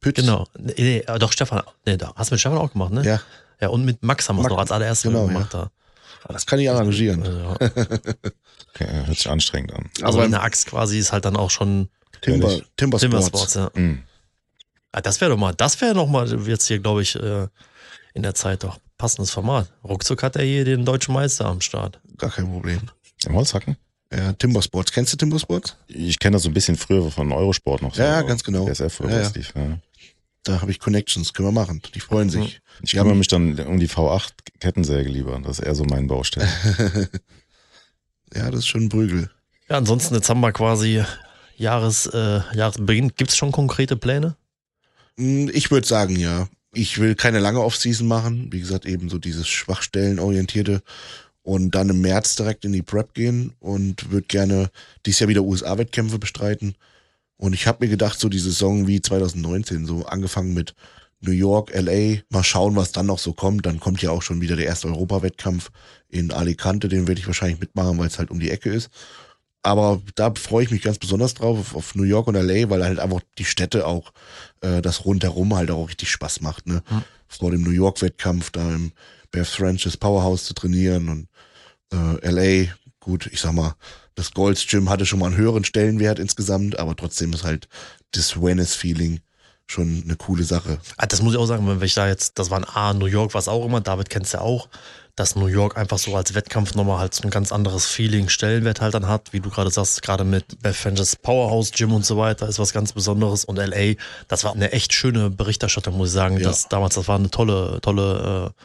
Pütz. Genau. Nee, nee, äh, doch, Stefan. Nee, da. Hast du mit Stefan auch gemacht, ne? Ja, Ja, und mit Max haben wir es noch als allererstes genau, gemacht. Da. Das kann ich arrangieren. Ja. [LAUGHS] Okay, hört sich anstrengend an. Also einer Axt quasi ist halt dann auch schon Timber, Ehrlich? Timber Sports. Timbersports, ja. Mhm. Ah, das wäre doch mal, das wäre noch mal jetzt hier, glaube ich, äh, in der Zeit doch passendes Format. Ruckzuck hat er hier den deutschen Meister am Start. Gar kein Problem. Im Holzhacken? Ja, Timber Sports. Kennst du Timber Sports? Ich kenne das so ein bisschen früher von Eurosport noch. So, Ja, ja, ganz genau. DSF oder Ja, ja. ja. Da habe ich Connections. Können wir machen. Die freuen sich. Ich kümmere mich dann um die V8 Kettensäge lieber. Das ist eher so mein Baustelle. [LAUGHS] Ja, das ist schon ein Prügel. Ja, ansonsten, jetzt haben wir quasi Jahres, äh, Jahresbeginn. Gibt es schon konkrete Pläne? Hm, Ich würde sagen, ja. Ich will keine lange Offseason machen. Wie gesagt, eben so dieses Schwachstellenorientierte. Und dann im März direkt in die Prep gehen und würde gerne dieses Jahr wieder USA-Wettkämpfe bestreiten. Und ich habe mir gedacht, so die Saison wie 2019, so angefangen mit New York, LA, mal schauen, was dann noch so kommt. Dann kommt ja auch schon wieder der erste Europawettkampf in Alicante, den werde ich wahrscheinlich mitmachen, weil es halt um die Ecke ist. Aber da freue ich mich ganz besonders drauf, auf, New York und LA, weil halt einfach die Städte auch, äh, das rundherum halt auch richtig Spaß macht, ne? Hm. Vor dem New York-Wettkampf da im Beth Francis Powerhouse zu trainieren und äh, LA, gut, ich sag mal, das Golds Gym hatte schon mal einen höheren Stellenwert insgesamt, aber trotzdem ist halt das Wellness-Feeling schon eine coole Sache. Ah, das muss ich auch sagen, wenn ich da jetzt, das war ein A, New York, was auch immer, David kennst ja auch, dass New York einfach so als Wettkampf nochmal halt so ein ganz anderes Feeling, Stellenwert halt dann hat, wie du gerade sagst, gerade mit Beth Francis Powerhouse Gym und so weiter, ist was ganz Besonderes und LA, das war eine echt schöne Berichterstattung, muss ich sagen, Ja. das damals, das war eine tolle, tolle, äh,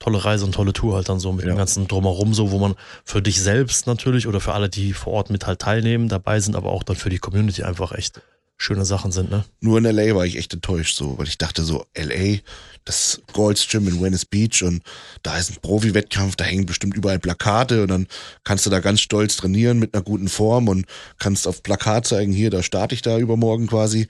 tolle Reise und tolle Tour halt dann so mit Ja. dem ganzen Drumherum so, wo man für dich selbst natürlich oder für alle, die vor Ort mit halt teilnehmen, dabei sind, aber auch dann für die Community einfach echt schöne Sachen sind, ne? Nur in LA war ich echt enttäuscht, so, weil ich dachte so, LA, das Gold's Gym in Venice Beach und da ist ein Profi-Wettkampf, da hängen bestimmt überall Plakate und dann kannst du da ganz stolz trainieren mit einer guten Form und kannst auf Plakat zeigen, hier, da starte ich da übermorgen quasi.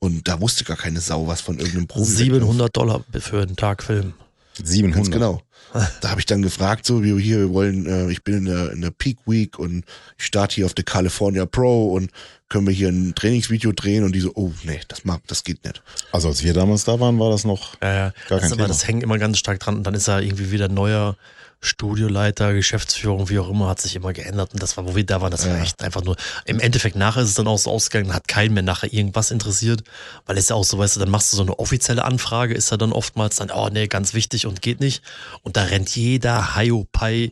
Und da wusste gar keine Sau was von irgendeinem Profi. 700 Dollar für einen Tag Film. 700. Ganz genau. [LAUGHS] Da habe ich dann gefragt, so wie hier, wir wollen, äh, ich bin in der, in der Peak Week und ich starte hier auf der California Pro und können wir hier ein Trainingsvideo drehen und die so, oh nee, das mag, das geht nicht. Also als wir damals da waren, war das noch Ja, ja. gar das, kein Thema. das hängt immer ganz stark dran und dann ist er irgendwie wieder neuer Studioleiter, Geschäftsführung, wie auch immer, hat sich immer geändert und das war, wo wir da waren, das war echt einfach nur, im Endeffekt nachher ist es dann auch so ausgegangen, hat keinen mehr nachher irgendwas interessiert, weil es ja auch so, weißt du, dann machst du so eine offizielle Anfrage, ist ja dann oftmals dann, oh nee, ganz wichtig und geht nicht und da rennt jeder Haiopai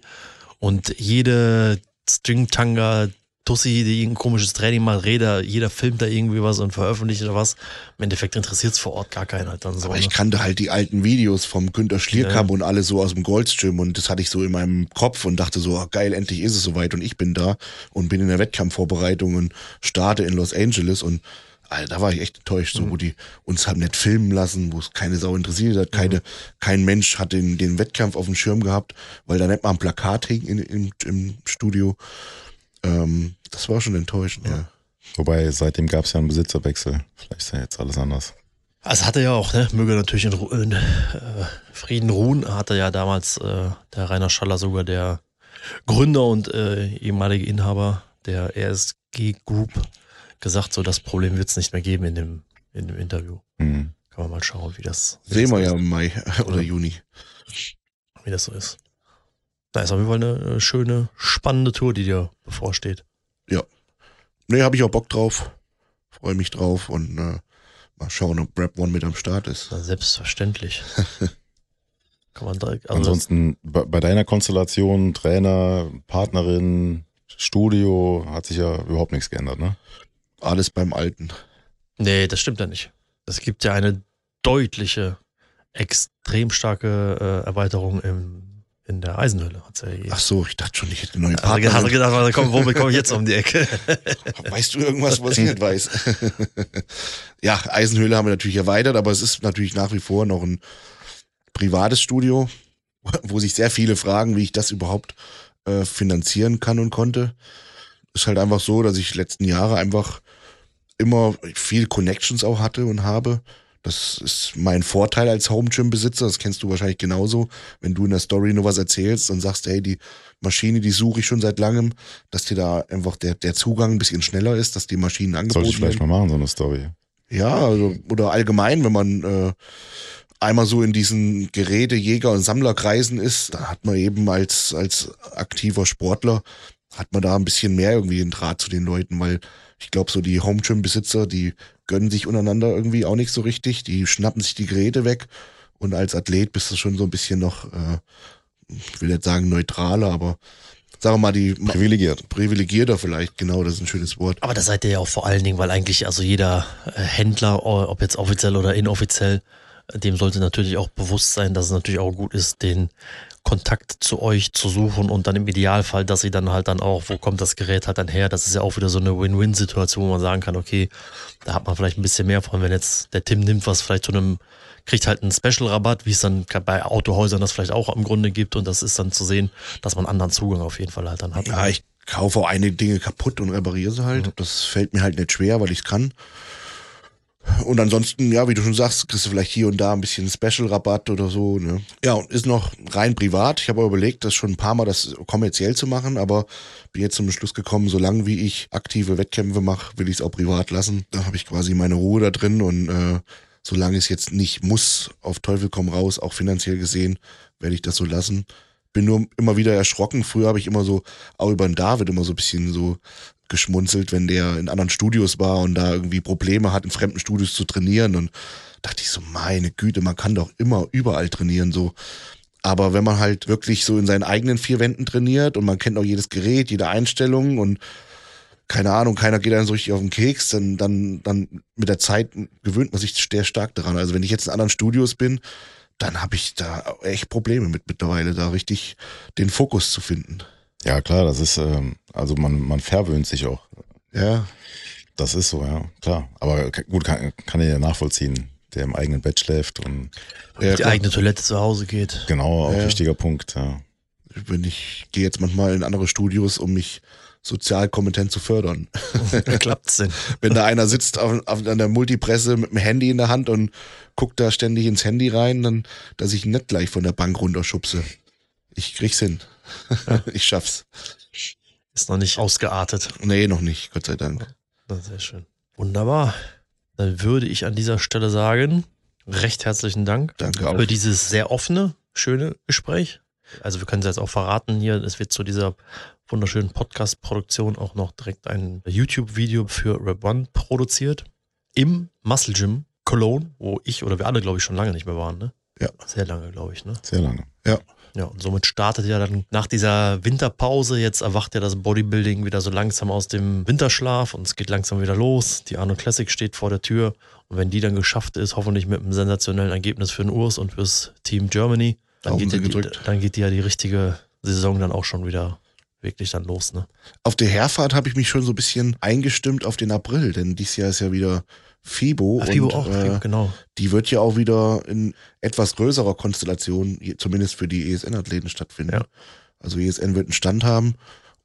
und jede Stringtanga Tussi, die irgendein komisches Training macht, Räder, jeder filmt da irgendwie was und veröffentlicht oder was. Im Endeffekt interessiert es vor Ort gar keinen halt dann so. Aber ne? ich kannte halt die alten Videos vom Günter Schlierkamp und alle so aus dem Goldstream und das hatte ich so in meinem Kopf und dachte so, ah, geil, endlich ist es soweit und ich bin da und bin in der Wettkampfvorbereitung und starte in Los Angeles und Alter, da war ich echt enttäuscht, so, wo die uns haben nicht filmen lassen, wo es keine Sau interessiert hat, keine, kein Mensch hat den, den Wettkampf auf dem Schirm gehabt, weil da nicht mal ein Plakat hing in, im, im Studio. Ähm, das war schon enttäuschend, ja. Wobei, seitdem gab es ja einen Besitzerwechsel. Vielleicht ist ja jetzt alles anders. Also hatte ja auch, ne, möge natürlich in, Ru in äh, Frieden ruhen, hatte ja damals äh, der Rainer Schaller sogar der Gründer und äh, ehemalige Inhaber der RSG Group gesagt, so das Problem wird es nicht mehr geben in dem, in dem Interview. Hm. Kann man mal schauen, wie das, wie Sehen das wir ja im Mai [LAUGHS] oder Juni. wie das so ist. Da ist auf jeden Fall eine schöne, spannende Tour, die dir bevorsteht. Nee, habe ich auch Bock drauf. Freue mich drauf und äh, mal schauen, ob Rap One mit am Start ist. Na, selbstverständlich. [LAUGHS] Kann man direkt, also Ansonsten bei, bei deiner Konstellation, Trainer, Partnerin, Studio, hat sich ja überhaupt nichts geändert, ne? Alles beim Alten. Nee, das stimmt ja nicht. Es gibt ja eine deutliche, extrem starke äh, Erweiterung im, in der Eisenhöhle. Ja. Ach so, ich dachte schon, ich hätte eine neue ge- hast du gedacht, komm, womit komme ich jetzt um die Ecke? [LAUGHS] Weißt du irgendwas, was ich nicht weiß? [LAUGHS] ja, Eisenhöhle haben wir natürlich erweitert, aber es ist natürlich nach wie vor noch ein privates Studio, wo sich sehr viele fragen, wie ich das überhaupt äh, finanzieren kann und konnte. Ist halt einfach so, dass ich letzten Jahre einfach immer viel Connections auch hatte und habe. Das ist mein Vorteil als Home Gym Besitzer. Das kennst du wahrscheinlich genauso. Wenn du in der Story nur was erzählst und sagst, hey, die Maschine, die suche ich schon seit langem, dass dir da einfach der, der Zugang ein bisschen schneller ist, dass die Maschinen Sollte angeboten ich vielleicht werden. mal machen, so eine Story. Ja, also, oder allgemein, wenn man äh, einmal so in diesen Geräte, Jäger- und Sammlerkreisen ist, da hat man eben als, als aktiver Sportler, hat man da ein bisschen mehr irgendwie einen Draht zu den Leuten, weil ich glaube, so die Home Gym Besitzer, die gönnen sich untereinander irgendwie auch nicht so richtig, die schnappen sich die Geräte weg und als Athlet bist du schon so ein bisschen noch, äh, ich will nicht sagen neutraler, aber sagen wir mal die Privilegiert. privilegierter vielleicht, genau, das ist ein schönes Wort. Aber da seid ihr ja auch vor allen Dingen, weil eigentlich also jeder äh, Händler, ob jetzt offiziell oder inoffiziell, äh, dem sollte natürlich auch bewusst sein, dass es natürlich auch gut ist, den Kontakt zu euch zu suchen und dann im Idealfall, dass sie dann halt dann auch, wo kommt das Gerät halt dann her? Das ist ja auch wieder so eine Win-Win-Situation, wo man sagen kann, okay, da hat man vielleicht ein bisschen mehr von, wenn jetzt der Tim nimmt was vielleicht zu einem, kriegt halt einen Special-Rabatt, wie es dann bei Autohäusern das vielleicht auch im Grunde gibt und das ist dann zu sehen, dass man anderen Zugang auf jeden Fall halt dann hat. Ja, ich kaufe auch einige Dinge kaputt und repariere sie halt. Das fällt mir halt nicht schwer, weil ich es kann. Und ansonsten, ja, wie du schon sagst, kriegst du vielleicht hier und da ein bisschen Special-Rabatt oder so. Ne? Ja, und ist noch rein privat. Ich habe überlegt, das schon ein paar Mal das kommerziell zu machen, aber bin jetzt zum Schluss gekommen, solange wie ich aktive Wettkämpfe mache, will ich es auch privat lassen. Da habe ich quasi meine Ruhe da drin und äh, solange es jetzt nicht muss, auf Teufel komm raus, auch finanziell gesehen, werde ich das so lassen. Bin nur immer wieder erschrocken. Früher habe ich immer so, auch über den David immer so ein bisschen so geschmunzelt, wenn der in anderen Studios war und da irgendwie Probleme hat, in fremden Studios zu trainieren. Und dachte ich so, meine Güte, man kann doch immer überall trainieren, so. Aber wenn man halt wirklich so in seinen eigenen vier Wänden trainiert und man kennt auch jedes Gerät, jede Einstellung und keine Ahnung, keiner geht dann so richtig auf den Keks, dann, dann, dann mit der Zeit gewöhnt man sich sehr stark daran. Also wenn ich jetzt in anderen Studios bin, dann habe ich da echt Probleme mit mittlerweile, da richtig den Fokus zu finden. Ja, klar, das ist, ähm, also man, man verwöhnt sich auch. Ja, Das ist so, ja, klar. Aber gut, kann, kann ich ja nachvollziehen, der im eigenen Bett schläft und ja die klar. eigene Toilette zu Hause geht. genau, auch Ja. wichtiger Punkt, ja. wenn ich gehe jetzt manchmal in andere Studios, um mich sozial kompetent zu fördern. [LAUGHS] Klappt's denn? Wenn da einer sitzt auf, auf, an der Multipresse mit dem Handy in der Hand und guckt da ständig ins Handy rein, dann, dass ich ihn nicht gleich von der Bank runterschubse. Ich krieg's hin. [LAUGHS] ich schaff's. Ist noch nicht ausgeartet. Nee, noch nicht, Gott sei Dank. Sehr schön. Wunderbar. Dann würde ich an dieser Stelle sagen, recht herzlichen Dank Danke auch. für dieses sehr offene, schöne Gespräch. Also wir können es jetzt auch verraten hier, es wird zu dieser wunderschönen Podcast-Produktion auch noch direkt ein YouTube-Video für Rap One produziert. Im Muscle Gym Cologne, wo ich oder wir alle, glaube ich, schon lange nicht mehr waren, ne? Ja. Sehr lange, glaube ich, ne? Sehr lange. Ja, Ja, und somit startet ja dann nach dieser Winterpause, jetzt erwacht ja das Bodybuilding wieder so langsam aus dem Winterschlaf und es geht langsam wieder los. Die Arno Classic steht vor der Tür und wenn die dann geschafft ist, hoffentlich mit einem sensationellen Ergebnis für den Urs und fürs Team Germany, dann geht, die, dann geht ja die richtige Saison dann auch schon wieder wirklich dann los, ne? Auf der Herfahrt habe ich mich schon so ein bisschen eingestimmt auf den April, denn dieses Jahr ist ja wieder FIBO. Ach, Fibo und, auch, äh, genau. die wird ja auch wieder in etwas größerer Konstellation, zumindest für die ESN-Athleten stattfinden. Ja. Also ESN wird einen Stand haben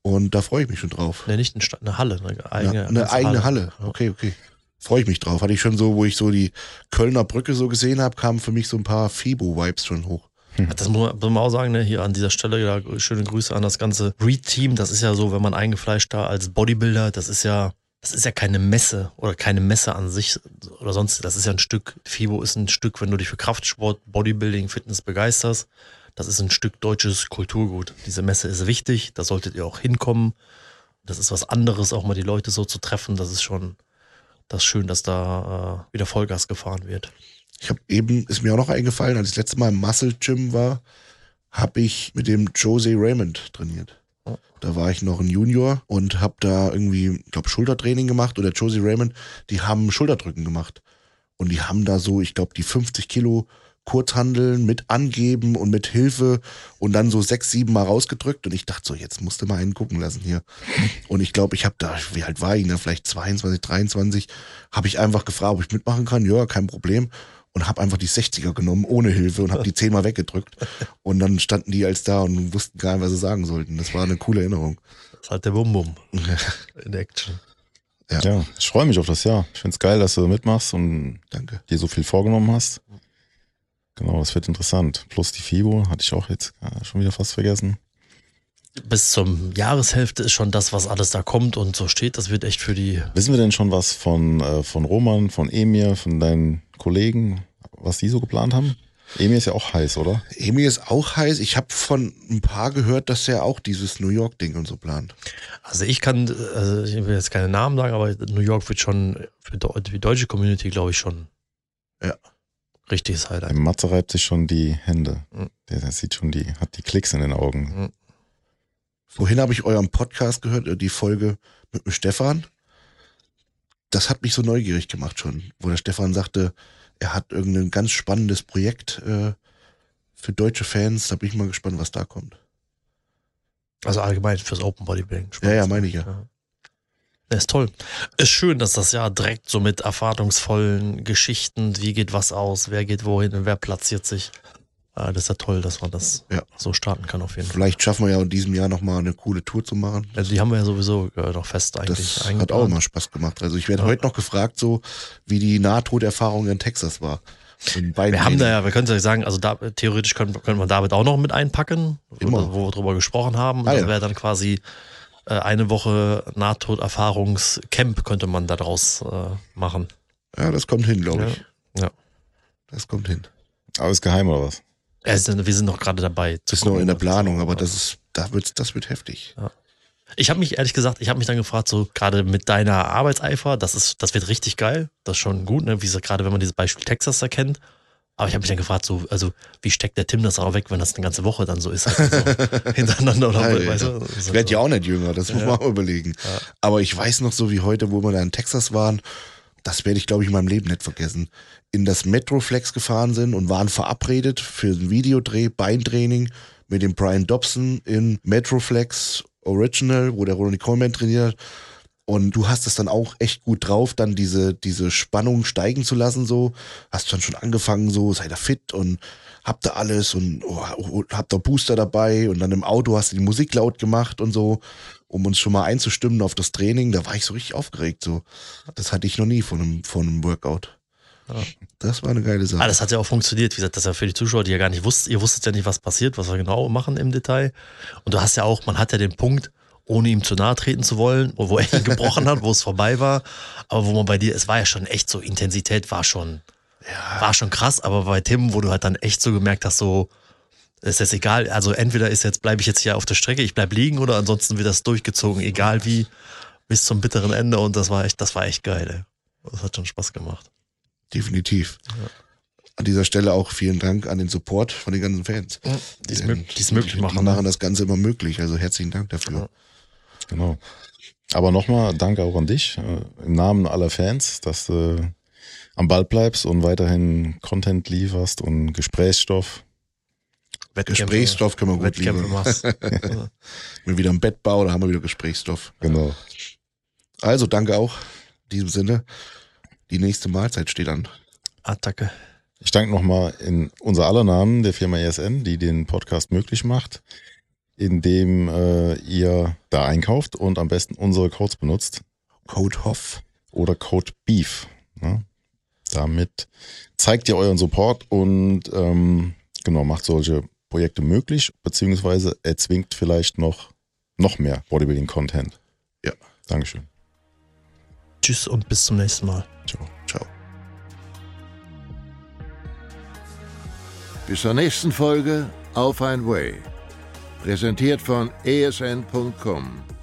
und da freue ich mich schon drauf. Ne, nicht eine, Stadt, eine Halle, eine eigene, Ja, eine eigene Halle. Ja. Okay, okay. Freue ich mich drauf. Hatte ich schon so, wo ich so die Kölner Brücke so gesehen habe, kamen für mich so ein paar FIBO-Vibes schon hoch. Das muss man, muss man auch sagen, ne? hier an dieser Stelle ja, schöne Grüße an das ganze Read-Team. Das ist ja so, wenn man eingefleischt da als Bodybuilder, das ist ja, das ist ja keine Messe oder keine Messe an sich oder sonst. Das ist ja ein Stück, FIBO ist ein Stück, wenn du dich für Kraftsport, Bodybuilding, Fitness begeisterst. Das ist ein Stück deutsches Kulturgut. Diese Messe ist wichtig, da solltet ihr auch hinkommen. Das ist was anderes, auch mal die Leute so zu treffen. Das ist schon, das ist schön, dass da äh, wieder Vollgas gefahren wird. Ich habe eben, ist mir auch noch eingefallen, als ich das letzte Mal im Muscle Gym war, habe ich mit dem Jose Raymond trainiert. Da war ich noch ein Junior und habe da irgendwie, ich glaube, Schultertraining gemacht oder Josie Raymond, die haben Schulterdrücken gemacht. Und die haben da so, ich glaube, die 50 Kilo Kurzhandeln mit Angeben und mit Hilfe und dann so sechs, sieben Mal rausgedrückt. Und ich dachte so, jetzt musste mal einen gucken lassen hier. Und ich glaube, ich habe da, wie alt war ich, da vielleicht 22, 23, habe ich einfach gefragt, ob ich mitmachen kann. Ja, kein Problem. Und habe einfach die 60er genommen, ohne Hilfe und habe die zehnmal weggedrückt. Und dann standen die als da und wussten gar nicht, was sie sagen sollten. Das war eine coole Erinnerung. Das ist halt der Bum-Bum [LAUGHS] in Action. Ja. Ja, ich freue mich auf das Jahr. Ich finde es geil, dass du mitmachst und Danke. dir so viel vorgenommen hast. Genau, das wird interessant. Plus die FIBO hatte ich auch jetzt äh, schon wieder fast vergessen. Bis zum Jahreshälfte ist schon das, was alles da kommt und so steht. Das wird echt für die. Wissen wir denn schon was von, äh, von Roman, von Emir, von deinen Kollegen, was die so geplant haben? Emir ist ja auch heiß, oder? Emil ist auch heiß. Ich habe von ein paar gehört, dass er auch dieses New York-Ding und so plant. Also ich kann, also ich will jetzt keine Namen sagen, aber New York wird schon für die deutsche Community, glaube ich, schon. Ja. Richtiges Highlight. Der Matze reibt sich schon die Hände. Mhm. Der, der sieht schon die, hat die Klicks in den Augen. Vorhin habe ich euren Podcast gehört, äh, die Folge mit dem Stefan. Das hat mich so neugierig gemacht schon, wo der Stefan sagte, er hat irgendein ganz spannendes Projekt äh, für deutsche Fans. Da bin ich mal gespannt, was da kommt. Also allgemein fürs Open Bodybuilding. Ja, ja, meine ich ja. Ja, ist toll. Ist schön, dass das Jahr direkt so mit erfahrungsvollen Geschichten, wie geht was aus, wer geht wohin und wer platziert sich. Äh, Das ist ja toll, dass man das Ja. so starten kann auf jeden Fall. Vielleicht schaffen wir ja in diesem Jahr nochmal eine coole Tour zu machen. Also die haben wir ja sowieso äh, noch fest eigentlich Das hat auch immer Spaß gemacht. Also ich werde heute noch gefragt, so wie die Nahtoderfahrung in Texas war. In Wir haben da ja, wir können es ja sagen, also da, theoretisch können, können wir David auch noch mit einpacken, wo, Immer. wo wir drüber gesprochen haben. Ah, das ja. wäre dann quasi äh, eine Woche Nahtoderfahrungscamp könnte man daraus machen. Ja, das kommt hin, glaube ich. Ja. Das kommt hin. Aber ist geheim oder was? Also, wir sind noch gerade dabei. zu Das ist noch gucken, in der Planung, aber das ist, da wird's, das wird heftig. Ich habe mich ehrlich gesagt, ich habe mich dann gefragt, so gerade mit deiner Arbeitseifer, das ist, das wird richtig geil, das ist schon gut, ne? Wie so, gerade wenn man dieses Beispiel Texas da kennt. Aber ich habe mich dann gefragt, so, also wie steckt der Tim das auch weg, wenn das eine ganze Woche dann so ist, halt so [LAUGHS] hintereinander oder Alter, weißt du? Ich werde ja auch nicht jünger, das muss Ja. man auch überlegen. Ja. Aber ich weiß noch so wie heute, wo wir da in Texas waren das werde ich, glaube ich, in meinem Leben nicht vergessen, in das Metroflex gefahren sind und waren verabredet für ein Videodreh, Beintraining mit dem Brian Dobson in Metroflex Original, wo der Ronnie Coleman trainiert. Und du hast es dann auch echt gut drauf, dann diese, diese Spannung steigen zu lassen, so. Hast dann schon angefangen, so, seid ihr fit und habt ihr alles und oh, oh, habt ihr Booster dabei und dann im Auto hast du die Musik laut gemacht und so, um uns schon mal einzustimmen auf das Training. Da war ich so richtig aufgeregt, so. Das hatte ich noch nie von einem, von einem Workout. Das war eine geile Sache. Ah, das hat ja auch funktioniert. Wie gesagt, das ist ja für die Zuschauer, die ja gar nicht wussten, ihr wusstet ja nicht, was passiert, was wir genau machen im Detail. Und du hast ja auch, man hat ja den Punkt, ohne ihm zu nahe treten zu wollen, wo er ihn gebrochen hat, wo es vorbei war. Aber wo man bei dir, es war ja schon echt so, Intensität war schon, ja. war schon krass, aber bei Tim, wo du halt dann echt so gemerkt hast, so, ist jetzt egal, also entweder ist jetzt, bleibe ich jetzt hier auf der Strecke, ich bleib liegen oder ansonsten wird das durchgezogen, egal wie, bis zum bitteren Ende und das war echt, das war echt geil, ey. Das hat schon Spaß gemacht. Definitiv. Ja. An dieser Stelle auch vielen Dank an den Support von den ganzen Fans. Ja, die es möglich, möglich machen. Die machen das Ganze immer möglich. Also herzlichen Dank dafür. Ja. Genau. Aber nochmal danke auch an dich äh, im Namen aller Fans, dass du am Ball bleibst und weiterhin Content lieferst und Gesprächsstoff. Wettkämpfe, Gesprächsstoff können wir gut Wettkämpfe liefern. machst. [LAUGHS] Wenn wir wieder im Bett bauen, dann haben wir wieder Gesprächsstoff. Genau. Also danke auch. In diesem Sinne, die nächste Mahlzeit steht an. Attacke. Ich danke nochmal in unser aller Namen der Firma ESN, die den Podcast möglich macht indem äh, ihr da einkauft und am besten unsere Codes benutzt. Code HOFF. Oder Code BEEF. Ne? Damit zeigt ihr euren Support und ähm, genau macht solche Projekte möglich, beziehungsweise erzwingt vielleicht noch, noch mehr Bodybuilding-Content. Ja. Dankeschön. Tschüss und bis zum nächsten Mal. Ciao. Ciao. Bis zur nächsten Folge auf ein Way. Präsentiert von esn.com